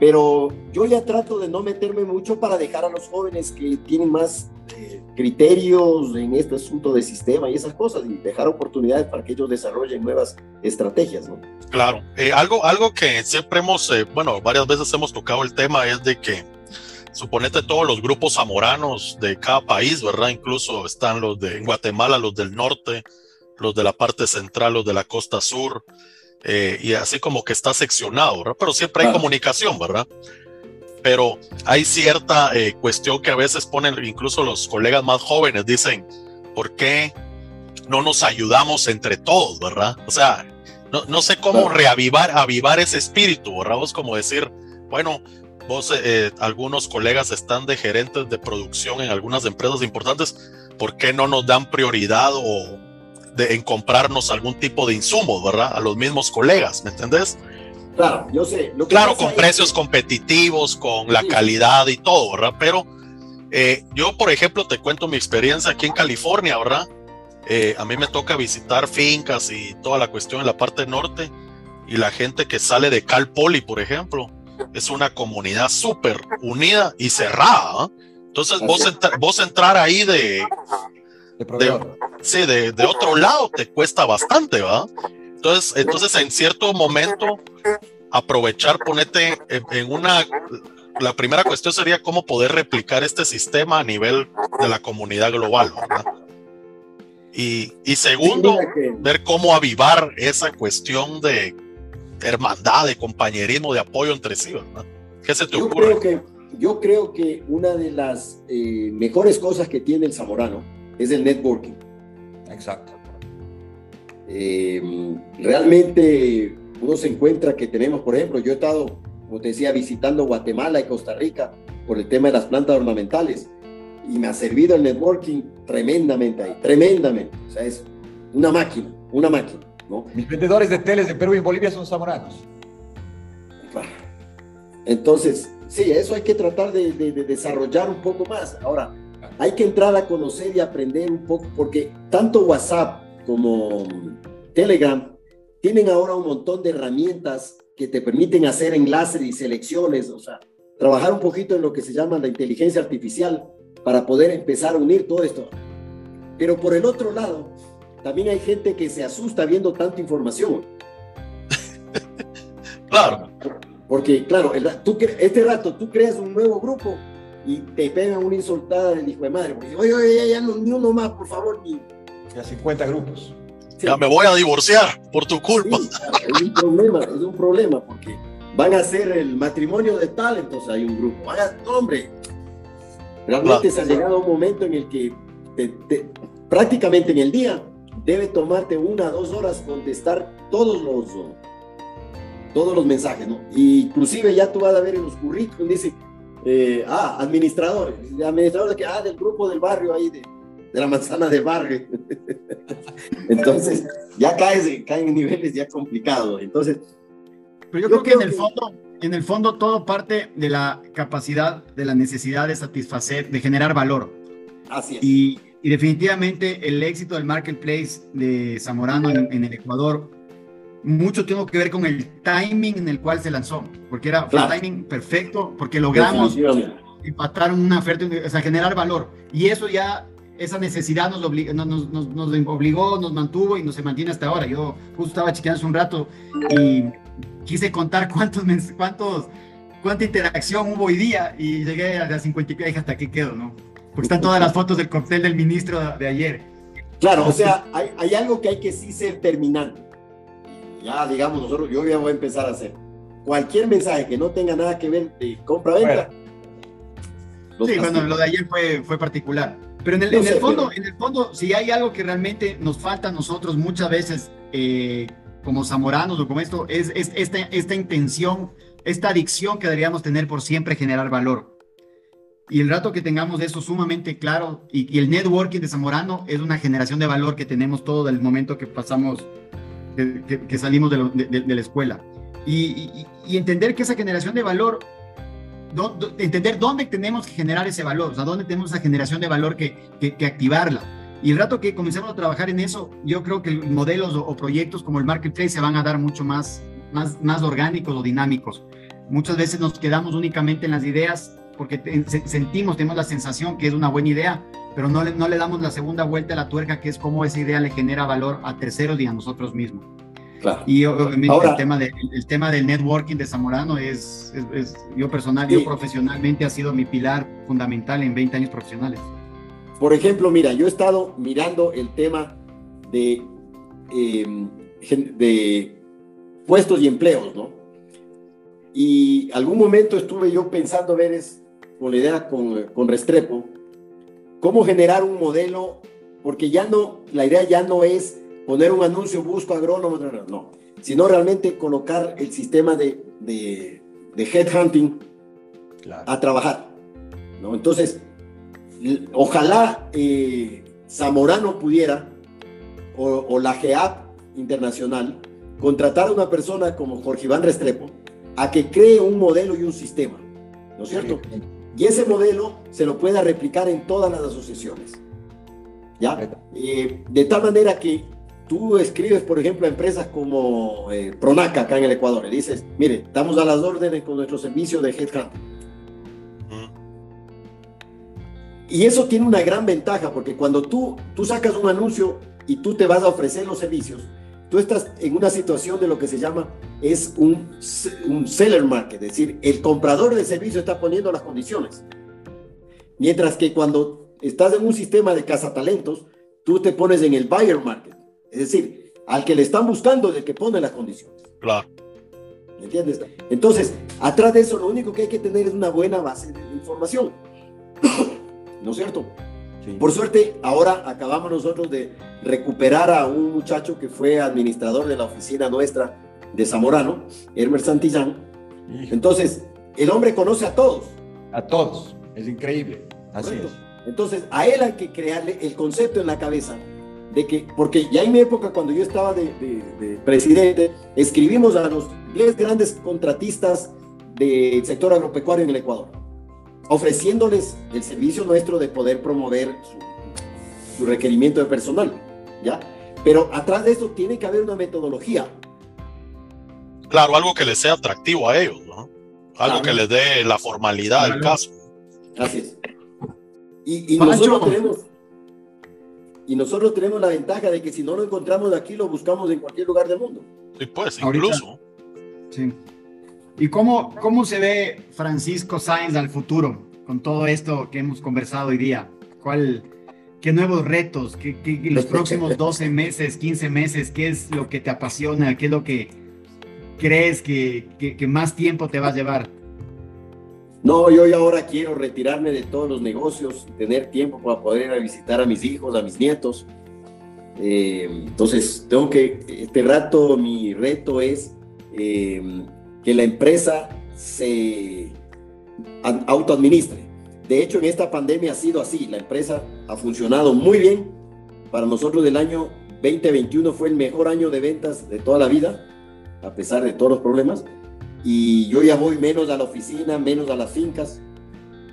Pero yo ya trato de no meterme mucho para dejar a los jóvenes que tienen más eh, criterios en este asunto de sistema y esas cosas y dejar oportunidades para que ellos desarrollen nuevas estrategias, ¿no? Claro, eh, algo, algo que siempre hemos, eh, bueno, varias veces hemos tocado el tema es de que suponete todos los grupos zamoranos de cada país, ¿verdad? Incluso están los de Guatemala, los del norte, los de la parte central, los de la costa sur, eh, y así como que está seccionado, ¿verdad? Pero siempre hay claro. comunicación, ¿verdad? Pero hay cierta eh, cuestión que a veces ponen, incluso los colegas más jóvenes dicen, ¿por qué no nos ayudamos entre todos, ¿verdad? O sea, no, no sé cómo claro. reavivar, avivar ese espíritu, ¿verdad? Vos como decir, bueno, vos, eh, algunos colegas están de gerentes de producción en algunas empresas importantes, ¿por qué no nos dan prioridad o de, en comprarnos algún tipo de insumos, ¿verdad? A los mismos colegas, ¿me entendés? Claro, yo sé. Lo que claro, con precios que... competitivos, con la calidad y todo, ¿verdad? Pero eh, yo, por ejemplo, te cuento mi experiencia aquí en California, ¿verdad? Eh, a mí me toca visitar fincas y toda la cuestión en la parte norte y la gente que sale de Cal Poly, por ejemplo, es una comunidad súper unida y cerrada. ¿eh? Entonces, vos, entra, vos entrar ahí de, de, de, sí, de, de, otro lado te cuesta bastante, ¿verdad? Entonces, entonces en cierto momento, aprovechar, ponerte en, en una... La primera cuestión sería cómo poder replicar este sistema a nivel de la comunidad global, ¿verdad? Y, y segundo, ver cómo avivar esa cuestión de hermandad, de compañerismo, de apoyo entre sí, ¿verdad? ¿Qué se te yo ocurre? Creo que, yo creo que una de las eh, mejores cosas que tiene el zamorano es el networking. Exacto. Eh, realmente uno se encuentra que tenemos, por ejemplo, yo he estado, como te decía, visitando Guatemala y Costa Rica por el tema de las plantas ornamentales y me ha servido el networking tremendamente ahí, tremendamente. O sea, es una máquina, una máquina. ¿no? Mis vendedores de teles de Perú y Bolivia son zamoranos. Entonces, sí, eso hay que tratar de, de, de, desarrollar un poco más. Ahora, hay que entrar a conocer y aprender un poco, porque tanto WhatsApp como Telegram tienen ahora un montón de herramientas que te permiten hacer enlaces y selecciones, o sea, trabajar un poquito en lo que se llama la inteligencia artificial para poder empezar a unir todo esto. Pero por el otro lado, también hay gente que se asusta viendo tanta información. claro. Porque, claro, el, tú, este rato tú creas un nuevo grupo y te pegan una insultada del hijo de madre. Porque, oye, oye, ya, ya no, ni uno más, por favor. Ni... Ya 50 grupos. Sí. Ya me voy a divorciar por tu culpa. Sí, es un problema, es un problema, porque van a hacer el matrimonio de tal, entonces hay un grupo. Van a, hombre, realmente claro. se ha llegado un momento en el que te, te, prácticamente en el día debe tomarte una, dos horas contestar todos los todos los mensajes, ¿no? Y inclusive ya tú vas a ver en los currículums, dice, eh, ah, administradores, administradores que, ah, del grupo del barrio ahí, de, de la manzana del barrio. Entonces, ya caes, caen en niveles ya complicados. Entonces, pero yo, yo creo, creo que en el fondo, en el fondo todo parte de la capacidad, de la necesidad de satisfacer, de generar valor. Así es. Y, y definitivamente el éxito del marketplace de Zamorano en, en, el Ecuador mucho tiene que ver con el timing en el cual se lanzó, porque era claro. timing perfecto, porque logramos empatar una oferta, o sea, generar valor. Y eso ya, esa necesidad nos, obliga, nos, nos, nos, obligó, nos mantuvo y nos se mantiene hasta ahora. Yo justo estaba chequeando hace un rato y quise contar cuántos, cuántos, cuánta interacción hubo hoy día y llegué a las 50 y dije hasta aquí quedo, ¿no? Porque están todas las fotos del cóctel del ministro de ayer. Claro, o sea, hay, hay algo que hay que sí ser terminante ya digamos nosotros, yo ya voy a empezar a hacer cualquier mensaje que no tenga nada que ver de compra-venta. Bueno. Sí, bueno, lo de ayer fue, fue particular. Pero en el, no en, sé, el fondo, pero... en el fondo, si hay algo que realmente nos falta a nosotros muchas veces eh, como zamoranos o como esto, es, es esta, esta intención, esta adicción que deberíamos tener por siempre generar valor. Y el rato que tengamos eso sumamente claro y, y el networking de Zamorano es una generación de valor que tenemos todo el momento que pasamos, que, salimos de, la escuela. Y, entender que esa generación de valor, do- entender dónde tenemos que generar ese valor, o sea, dónde tenemos esa generación de valor que, que, activarla. Y el rato que comencemos a trabajar en eso, yo creo que modelos o, proyectos como el Marketplace se van a dar mucho más, más, más orgánicos o dinámicos. Muchas veces nos quedamos únicamente en las ideas porque sentimos, tenemos la sensación que es una buena idea, pero no le, no le damos la segunda vuelta a la tuerca, que es cómo esa idea le genera valor a terceros y a nosotros mismos. Claro. Y obviamente Ahora- el, tema de, el tema del networking de Zamorano es, es- es- yo personal, Sí. yo profesionalmente ha sido mi pilar fundamental en 20 años profesionales. Por ejemplo, mira, yo he estado mirando el tema de, eh, de puestos y empleos, ¿no? Y algún momento estuve yo pensando ver es, con la idea con, con Restrepo, cómo generar un modelo, porque ya no, la idea ya no es poner un anuncio, busco agrónomo, no, no, no, sino realmente colocar el sistema de, de, de headhunting Claro. a trabajar. ¿no? Entonces, ojalá eh, Zamorano pudiera, o, o la GEAP internacional, contratar a una persona como Jorge Iván Restrepo a que cree un modelo y un sistema, ¿no es cierto? Y ese modelo se lo pueda replicar en todas las asociaciones. ¿Ya? Eh, de tal manera que tú escribes, por ejemplo, a empresas como eh, Pronaca acá en el Ecuador y dices, mire, estamos a las órdenes con nuestro servicio de headhunting. Mm. Y eso tiene una gran ventaja, porque cuando tú, tú sacas un anuncio y tú te vas a ofrecer los servicios, tú estás en una situación de lo que se llama, es un, un seller market, es decir, el comprador del servicio está poniendo las condiciones. Mientras que cuando estás en un sistema de cazatalentos, tú te pones en el buyer market, es decir, al que le están buscando es el que pone las condiciones. Claro. ¿Me entiendes? Entonces, atrás de eso, lo único que hay que tener es una buena base de información. ¿No es cierto? Sí. Por suerte, ahora acabamos nosotros de recuperar a un muchacho que fue administrador de la oficina nuestra de Zamorano, Hermer Santillán. Hijo, Entonces, el hombre conoce a todos. A todos. Es increíble. Así ¿correcto? es. Entonces, a él hay que crearle el concepto en la cabeza de que, porque ya en mi época, cuando yo estaba de, de- de presidente, escribimos a los 10 grandes contratistas del sector agropecuario en el Ecuador, ofreciéndoles el servicio nuestro de poder promover su, su requerimiento de personal, ¿ya? Pero atrás de eso tiene que haber una metodología. Claro, algo que les sea atractivo a ellos, ¿no? Algo Claro. que les dé la formalidad del Claro. caso. Así es. Y, y nosotros tenemos y nosotros tenemos la ventaja de que si no lo encontramos aquí, lo buscamos en cualquier lugar del mundo. Sí, pues, Ahorita- incluso. Sí. ¿Y cómo, cómo se ve Francisco Sáenz al futuro con todo esto que hemos conversado hoy día? ¿Cuál, ¿Qué nuevos retos? ¿Qué, los próximos 12 meses, 15 meses? ¿Qué es lo que te apasiona? ¿Qué es lo que crees que, que- que más tiempo te va a llevar? No, yo ya ahora quiero retirarme de todos los negocios, tener tiempo para poder ir a visitar a mis hijos, a mis nietos. Eh, entonces, tengo que, este rato mi reto es eh, que la empresa se autoadministre. De hecho, en esta pandemia ha sido así. La empresa ha funcionado muy bien. Para nosotros el año 2021 fue el mejor año de ventas de toda la vida, a pesar de todos los problemas y yo ya voy menos a la oficina, menos a las fincas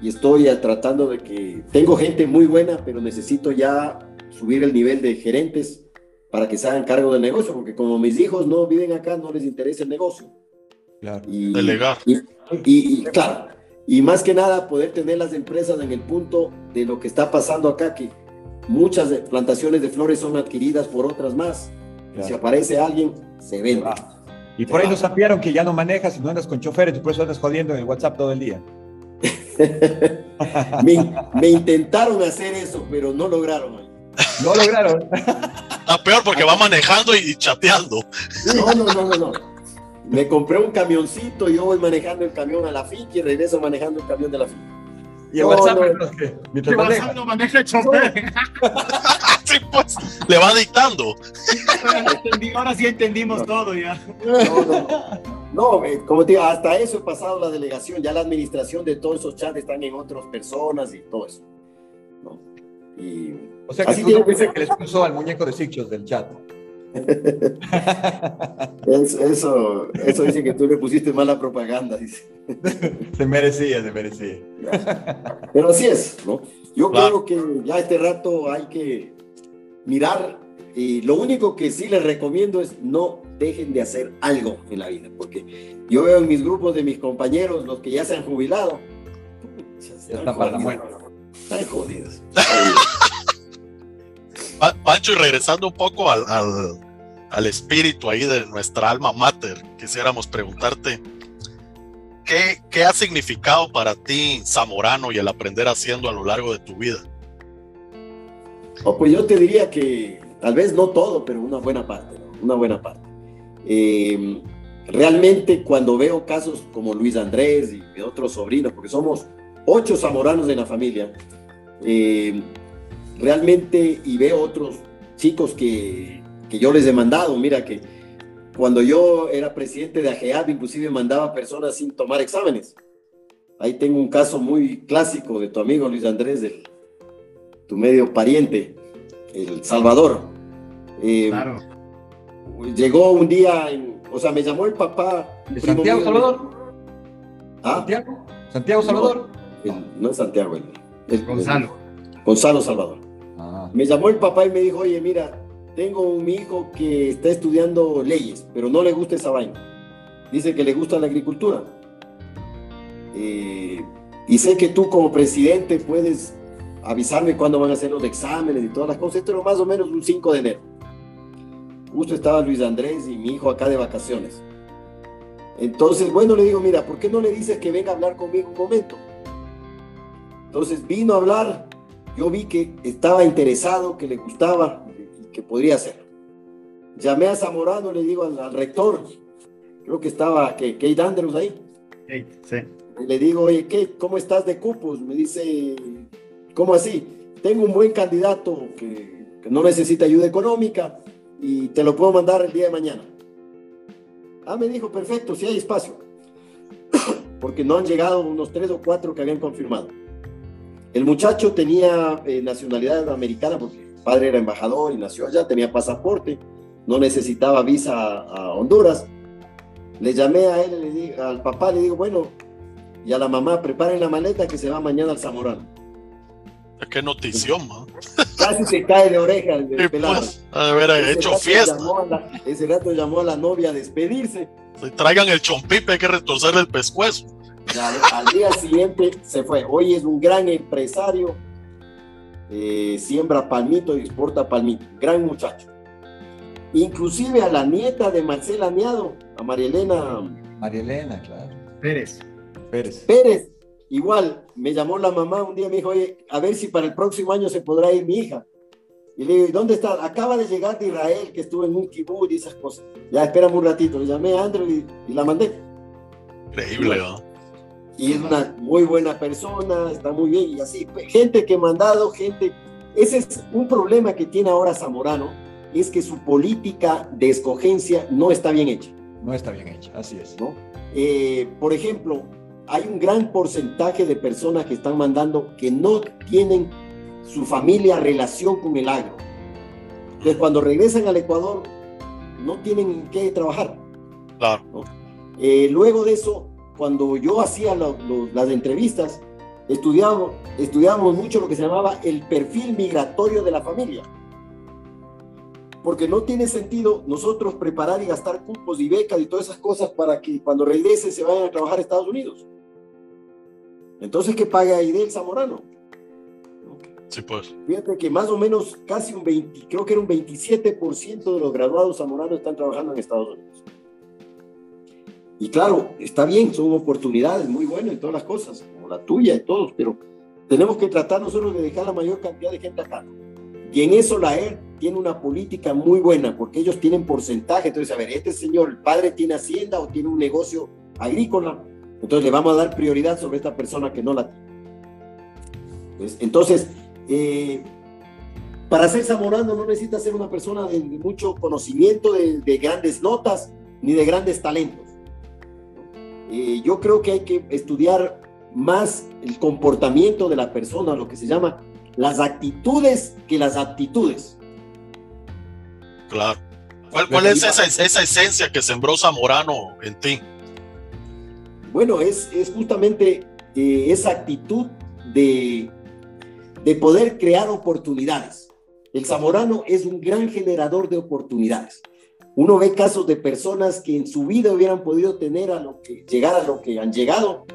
y estoy tratando de que tengo gente muy buena, pero necesito ya subir el nivel de gerentes para que se hagan cargo del negocio, porque como mis hijos no viven acá, no les interesa el negocio. Claro. Y, Delegar. Y, y- y, claro, y más que nada poder tener las empresas en el punto de lo que está pasando acá, que muchas de- plantaciones de flores son adquiridas por otras más. Claro. si aparece alguien, se vende. Ah. Y por ahí nos sapiaron que ya no manejas y no andas con choferes, y por eso andas jodiendo en el WhatsApp todo el día. me, me intentaron hacer eso, pero no lograron. No lograron. Ah, peor porque va manejando y chateando. No, no, no, no, no. Me compré un camioncito, yo voy manejando el camión a la finca y regreso manejando el camión de la finca. Y el No, WhatsApp, no. mientras que- mientras manejas. no maneja el chofer. Sí, pues, le va dictando. Ahora sí entendimos todo ya. No, no, no. No, eh, como te digo, hasta eso he pasado la delegación, ya la administración de todos esos chats están en otras personas y todo eso. ¿no? Y O sea que Así tú no que fuiste ser. que le expulsó al muñeco de Sixos del chat. es- eso, eso dice que tú le pusiste mala propaganda, dice. Se merecía, se merecía. Pero así es, ¿no? Yo Claro. creo que ya este rato hay que mirar y lo único que sí les recomiendo es no dejen de hacer algo en la vida, porque yo veo en mis grupos de mis compañeros, los que ya se han jubilado, Ya están para la muerte. Están jodidos. Pa- Pancho, y regresando un poco al, al, espíritu ahí de nuestra alma mater, quisiéramos preguntarte, ¿qué, ¿qué ha significado para ti Zamorano y el aprender haciendo a lo largo de tu vida? Oh, pues yo te diría que tal vez no todo, pero una buena parte, una buena parte. Eh, realmente cuando veo casos como Luis Andrés y otros sobrinos, porque somos ocho zamoranos en la familia, eh, realmente y veo otros chicos que, que yo les he mandado, mira que cuando yo era presidente de AGEAB, inclusive mandaba personas sin tomar exámenes. Ahí tengo un caso muy clásico de tu amigo Luis Andrés, del, tu medio pariente, El Salvador. Eh, Claro. Llegó un día, en- o sea, me llamó el papá. ¿De Santiago mío, Salvador? ¿Ah? ¿Santiago? ¿Santiago Salvador? el- no es Santiago, el, el- Gonzalo. el- Gonzalo Salvador. Me llamó el papá y me dijo, oye, mira, tengo un hijo que está estudiando leyes, pero no le gusta esa vaina. Dice que le gusta la agricultura. Eh, y sé que tú como presidente puedes avisarme cuándo van a hacer los exámenes y todas las cosas. Esto era más o menos un 5 de enero. Justo estaba Luis Andrés y mi hijo acá de vacaciones. Entonces, bueno, le digo, mira, ¿por qué no le dices que venga a hablar conmigo un momento? Entonces vino a hablar, yo vi que estaba interesado, que le gustaba y que podría hacerlo. Llamé a Zamorano, le digo al, al rector, creo que estaba que Kate Andrews ahí. Sí, sí. Y le digo, oye, ¿qué, ¿cómo estás de cupos? Me dice, ¿cómo así? Tengo un buen candidato que, que no necesita ayuda económica y te lo puedo mandar el día de mañana. Ah, me dijo, perfecto, si hay espacio. Porque no han llegado unos tres o cuatro que habían confirmado. El muchacho tenía eh, nacionalidad americana porque el padre era embajador y nació allá, tenía pasaporte, no necesitaba visa a, a Honduras. Le llamé a él, le di- al papá, le digo, bueno, y a la mamá, preparen la maleta que se va mañana al Zamorano. Qué notición, man. Casi se cae de oreja el, el Y pelado. pues, de haber Ese hecho fiesta. a la- ese rato llamó a la novia a despedirse. Traigan el chompipe, hay que retorcerle el pescuezo. Al día siguiente se fue. Hoy es un gran empresario. eh, siembra palmito y exporta palmito. Gran muchacho. Inclusive a la nieta de Marcela Niado, a María Elena María Elena, claro. Pérez. Pérez. Pérez, igual, me llamó la mamá un día y me dijo, oye, a ver si para el próximo año se podrá ir mi hija. Y le digo, ¿y dónde está? Acaba de llegar de Israel, que estuvo en un kibú y esas cosas. Ya, espérame un ratito. Le llamé a Andrew y, y la mandé. Increíble, ¿no? Y es una muy buena persona, está muy bien. Y así, gente que he mandado, gente... Ese es un problema que tiene ahora Zamorano, es que su política de escogencia no está bien hecha. No está bien hecha, así es. ¿no? Eh, por ejemplo, hay un gran porcentaje de personas que están mandando que no tienen su familia relación con el agro. Entonces, cuando regresan al Ecuador, no tienen en qué trabajar. Claro. Eh, luego de eso, cuando yo hacía lo- lo- las entrevistas, estudiábamos, estudiábamos mucho lo que se llamaba el perfil migratorio de la familia. Porque no tiene sentido nosotros preparar y gastar cupos y becas y todas esas cosas para que cuando regresen se vayan a trabajar a Estados Unidos. Entonces, ¿qué paga Aidel Zamorano? Sí, pues. Fíjate que más o menos casi un 20, creo que era un 27% de los graduados zamoranos están trabajando en Estados Unidos. Y claro, está bien, son oportunidades muy buenas y todas las cosas, como la tuya y todos, pero tenemos que tratar nosotros de dejar la mayor cantidad de gente acá. Y en eso la ER tiene una política muy buena, porque ellos tienen porcentaje. Entonces, a ver, este señor, el padre tiene hacienda o tiene un negocio agrícola, entonces le vamos a dar prioridad sobre esta persona que no la tiene. Pues, entonces, eh, para ser zamorano no necesita ser una persona de, mucho conocimiento, de grandes notas, ni de grandes talentos. Eh, yo creo que hay que estudiar más el comportamiento de la persona, lo que se llama las actitudes que las aptitudes. Claro. ¿Cuál, cuál es esa, esa esencia que sembró Zamorano en ti? Bueno, es, es justamente eh, esa actitud de, de poder crear oportunidades. El zamorano es un gran generador de oportunidades. Uno ve casos de personas que en su vida hubieran podido tener a lo que llegar a lo que han llegado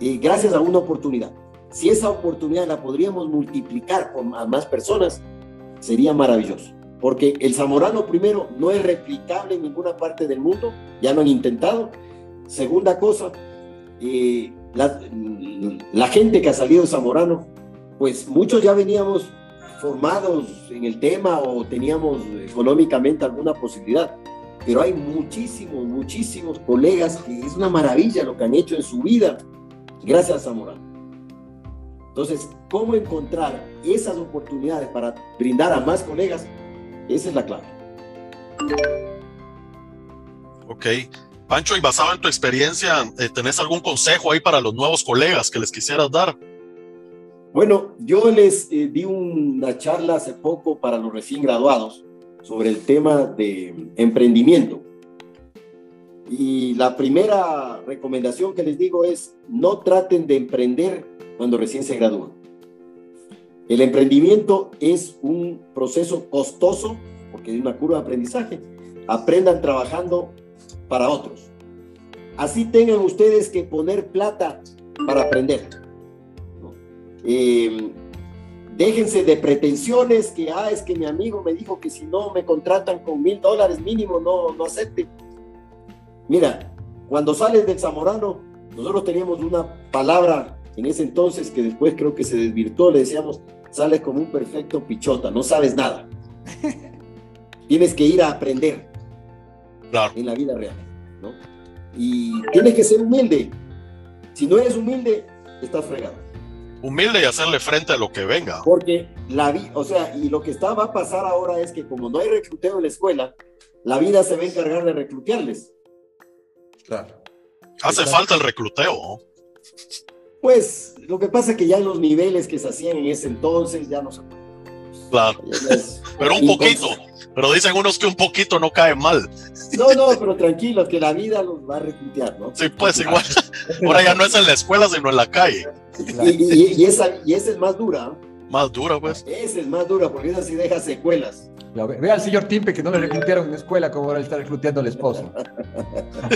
eh, gracias a una oportunidad. Si esa oportunidad la podríamos multiplicar con más personas, sería maravilloso. Porque el zamorano primero no es replicable en ninguna parte del mundo, ya lo han intentado. Segunda cosa, eh, la, la gente que ha salido de zamorano, pues muchos ya veníamos formados en el tema o teníamos económicamente alguna posibilidad. Pero hay muchísimos, muchísimos colegas que es una maravilla lo que han hecho en su vida gracias a Zamorano. Entonces, ¿cómo encontrar esas oportunidades para brindar a más colegas? Esa es la clave. Ok. Pancho, y basado en tu experiencia, eh, ¿tenés algún consejo ahí para los nuevos colegas que les quisieras dar? Bueno, yo les eh, di una charla hace poco para los recién graduados sobre el tema de emprendimiento. Y la primera recomendación que les digo es no traten de emprender cuando recién se gradúan. El emprendimiento es un proceso costoso porque es una curva de aprendizaje. Aprendan trabajando para otros. Así tengan ustedes que poner plata para aprender eh, déjense de pretensiones que, ah, es que mi amigo me dijo que si no me contratan con mil dólares mínimo, no, no acepte. Mira, cuando sales del Zamorano, nosotros teníamos una palabra en ese entonces que después creo que se desvirtuó, le decíamos, sales como un perfecto pichota, no sabes nada. tienes que ir a aprender en la vida real, ¿no? Y tienes que ser humilde. Si no eres humilde, estás fregado humilde y hacerle frente a lo que venga. Porque la vida, o sea, y lo que está, va a pasar ahora es que como no hay recluteo en la escuela, la vida se va a encargar de reclutearles. Claro. Hace falta el recluteo. Pues lo que pasa es que ya en los niveles que se hacían en ese entonces ya no se Claro. pero un poquito. Pero dicen unos que un poquito no cae mal. No, no, pero tranquilos, que la vida los va a reclutear, ¿no? Sí, pues igual. Ahora ya no es en la escuela, sino en la calle. Y, esa, y esa es más dura. Más dura, pues. Esa es más dura, porque esa sí deja secuelas. ve, al señor Timpe que no le reclutearon en la escuela como ahora está recluteando al esposo.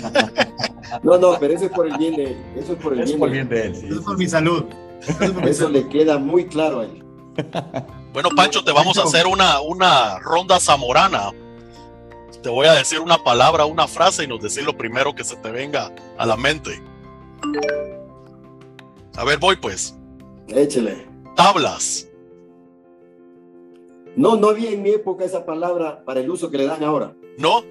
no, no, pero eso es por el bien de él. Eso es por el, bien, por bien, de él. Sí, eso es por mi salud. Eso, le queda muy claro a él. Bueno, Pancho, te vamos a hacer una, una ronda zamorana. Te voy a decir una palabra, una frase y nos decís lo primero que se te venga a la mente. A ver, voy pues. Échele. Tablas. No, no había en mi época esa palabra para el uso que le dan ahora. ¿No?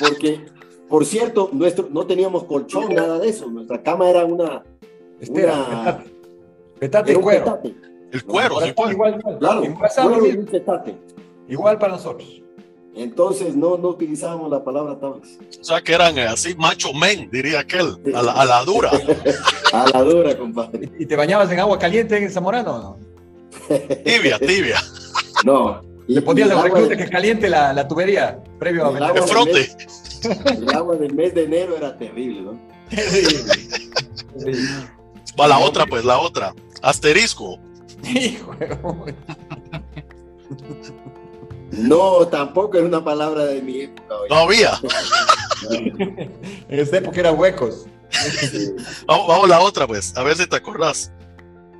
Porque, por cierto, nuestro, no teníamos colchón, nada de eso. Nuestra cama era una. Espera, petate. cuero. El cuero, sí, pues. igual, igual, Claro, cuero Igual para nosotros. Entonces no, no utilizábamos la palabra tablas. O sea que eran así macho men, diría aquel, a la, a la dura. a la dura, compadre. ¿Y te bañabas en agua caliente en Zamorano o no? tibia, tibia. No. ¿Le ponías el reclute que caliente la, la, tubería previo a el frote. el agua del mes de enero era terrible, ¿no? Va la otra, pues, la otra. Asterisco. Hijo no, tampoco era una palabra de mi época. No había. en esta época eran huecos. Vamos, a la otra, pues, a ver si te acordás.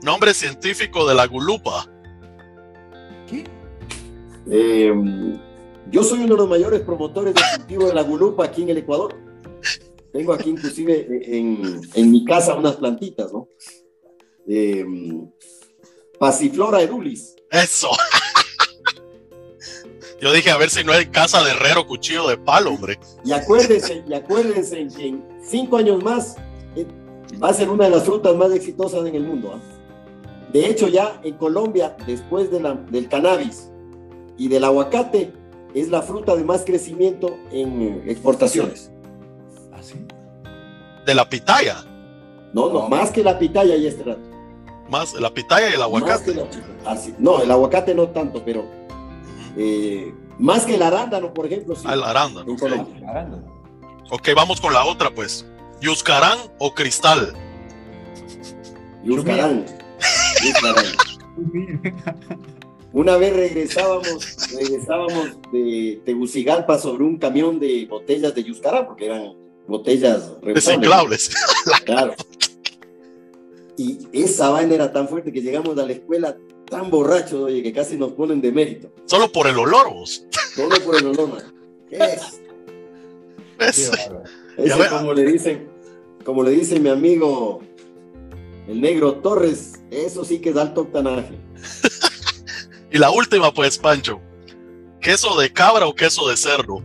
Nombre científico de la gulupa. ¿Qué? Eh, yo soy uno de los mayores promotores del cultivo de la gulupa aquí en el Ecuador. Tengo aquí inclusive en, en mi casa unas plantitas, ¿no? Eh, Pasiflora edulis. Eso. Yo dije, a ver si no hay casa de herrero, cuchillo de palo, hombre. Y acuérdense, y acuérdense que en cinco años más eh, va a ser una de las frutas más exitosas en el mundo. ¿ah? De hecho, ya en Colombia, después de la, del cannabis y del aguacate, es la fruta de más crecimiento en exportaciones. ¿Ah, sí? de la pitaya. No, no, más que la pitaya y este rato. Más la pitaya y el aguacate. la- así- no, el aguacate no tanto, pero eh, más que el arándano, por ejemplo, sí. Ah, el arándano. en ok. Colombia. Ok, vamos con la otra, pues. ¿Yuscarán o cristal? Yuscarán. Yuscarán. Una vez regresábamos, regresábamos de Tegucigalpa sobre un camión de botellas de Yuscarán, porque eran botellas. Desenclables. Claro. Y esa vaina era tan fuerte que llegamos a la escuela tan borrachos, oye, que casi nos ponen de mérito. Solo por el olor, vos. Todo por el olor, man. Es, ¿Ves? ese como le dicen, como le dice mi amigo el negro Torres, eso sí que es alto octanaje. Y la última, pues, Pancho. ¿Queso de cabra o queso de cerdo?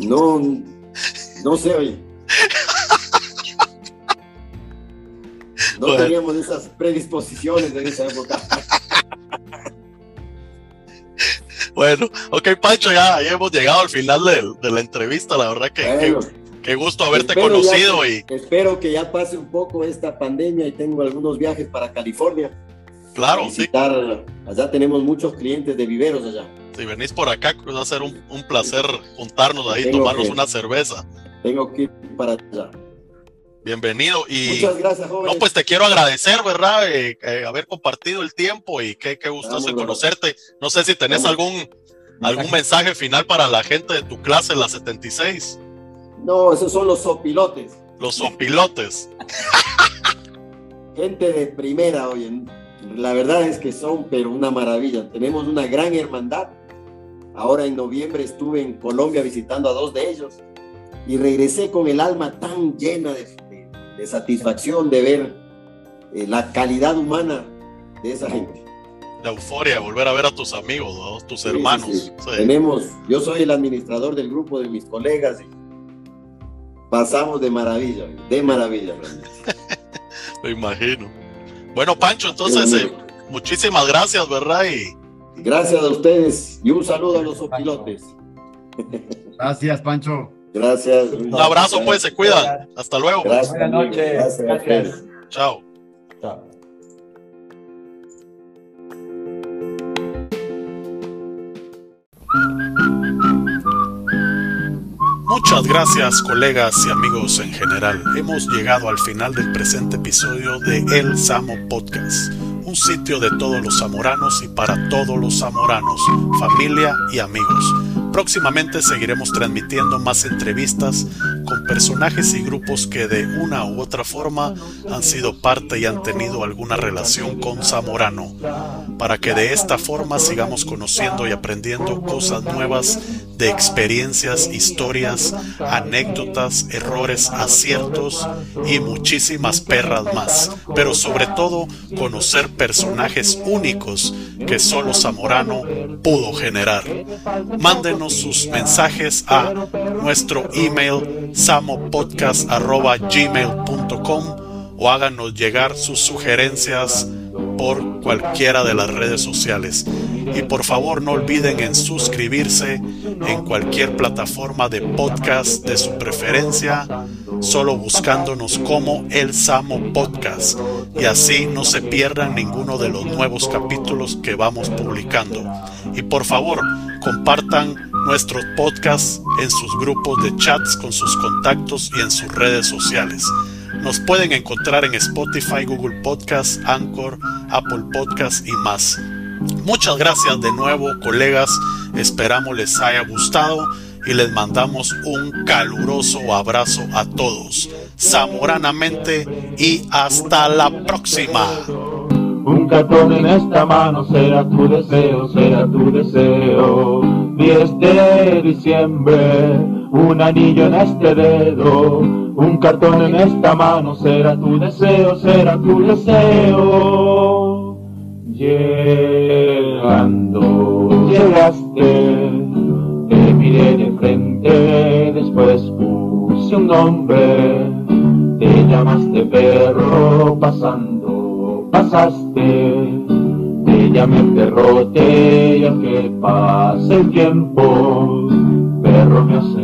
No, no sé, oye. No Bueno. teníamos esas predisposiciones en esa época. Bueno, ok, Pancho, ya, ya hemos llegado al final de, la entrevista. La verdad que, que- gusto haberte ya conocido y, Espero que ya pase un poco esta pandemia y tengo algunos viajes para California. claro, a sí, visitar. Allá tenemos muchos clientes de viveros allá. si venís por acá, va a ser un, un placer juntarnos ahí, Tengo tomarnos que- una cerveza. Tengo que ir para allá. Bienvenido. Y Muchas gracias, jóvenes. no, pues te quiero agradecer, ¿verdad? Eh, eh, haber compartido el tiempo y qué, qué gustoso conocerte. No sé si tenés Vamos. algún, algún mensaje final para la gente de tu clase, la 76, No, esos son los sopilotes. los sopilotes. Gente de primera, oye. La verdad es que son, pero una maravilla. Tenemos una gran hermandad. Ahora en noviembre estuve en Colombia visitando a dos de ellos y regresé con el alma tan llena de, de- satisfacción de ver eh, la calidad humana de esa gente. de euforia, volver a ver a tus amigos, ¿no? tus Sí, hermanos. sí, sí. Sí. Tenemos, yo soy el administrador del grupo de mis colegas y pasamos de maravilla, de maravilla. realmente. Me imagino. Bueno, Pancho, entonces, eh, muchísimas gracias, ¿verdad? Y Gracias a ustedes y un saludo a los sopilotes. Gracias, Pancho. Gracias. un abrazo, pues, se cuidan. Hasta luego. Gracias. Buenas noches. Gracias Gracias. Chao. Muchas gracias colegas y amigos en general. Hemos llegado al final del presente episodio de El Samo Podcast, un sitio de todos los zamoranos y para todos los zamoranos, familia y amigos. Próximamente seguiremos transmitiendo más entrevistas con personajes y grupos que de una u otra forma han sido parte y han tenido alguna relación con Zamorano, para que de esta forma sigamos conociendo y aprendiendo cosas nuevas de experiencias, historias, anécdotas, errores, aciertos y muchísimas perras más. Pero sobre todo conocer personajes únicos que solo Zamorano pudo generar. Mándenos sus mensajes a nuestro email samopodcast.gmail.com o háganos llegar sus sugerencias por cualquiera de las redes sociales. Y por favor no olviden en suscribirse en cualquier plataforma de podcast de su preferencia, solo buscándonos como El Samo Podcast. Y así no se pierdan ninguno de los nuevos capítulos que vamos publicando. Y por favor, compartan nuestros podcasts en sus grupos de chats con sus contactos y en sus redes sociales. Nos pueden encontrar en Spotify, Google Podcasts, Anchor, Apple Podcasts y más. Muchas gracias de nuevo, colegas. Esperamos les haya gustado y les mandamos un caluroso abrazo a todos. Zamoranamente y hasta la próxima. Un cartón en esta mano será tu deseo, será tu deseo. 10 de diciembre, un anillo en este dedo. Un cartón en esta mano será tu deseo, será tu deseo. Llegando, llegaste, te miré de frente, después puse un nombre. Te llamaste perro pasando, pasaste. Te llamé perrote y aunque pase el tiempo, perro me has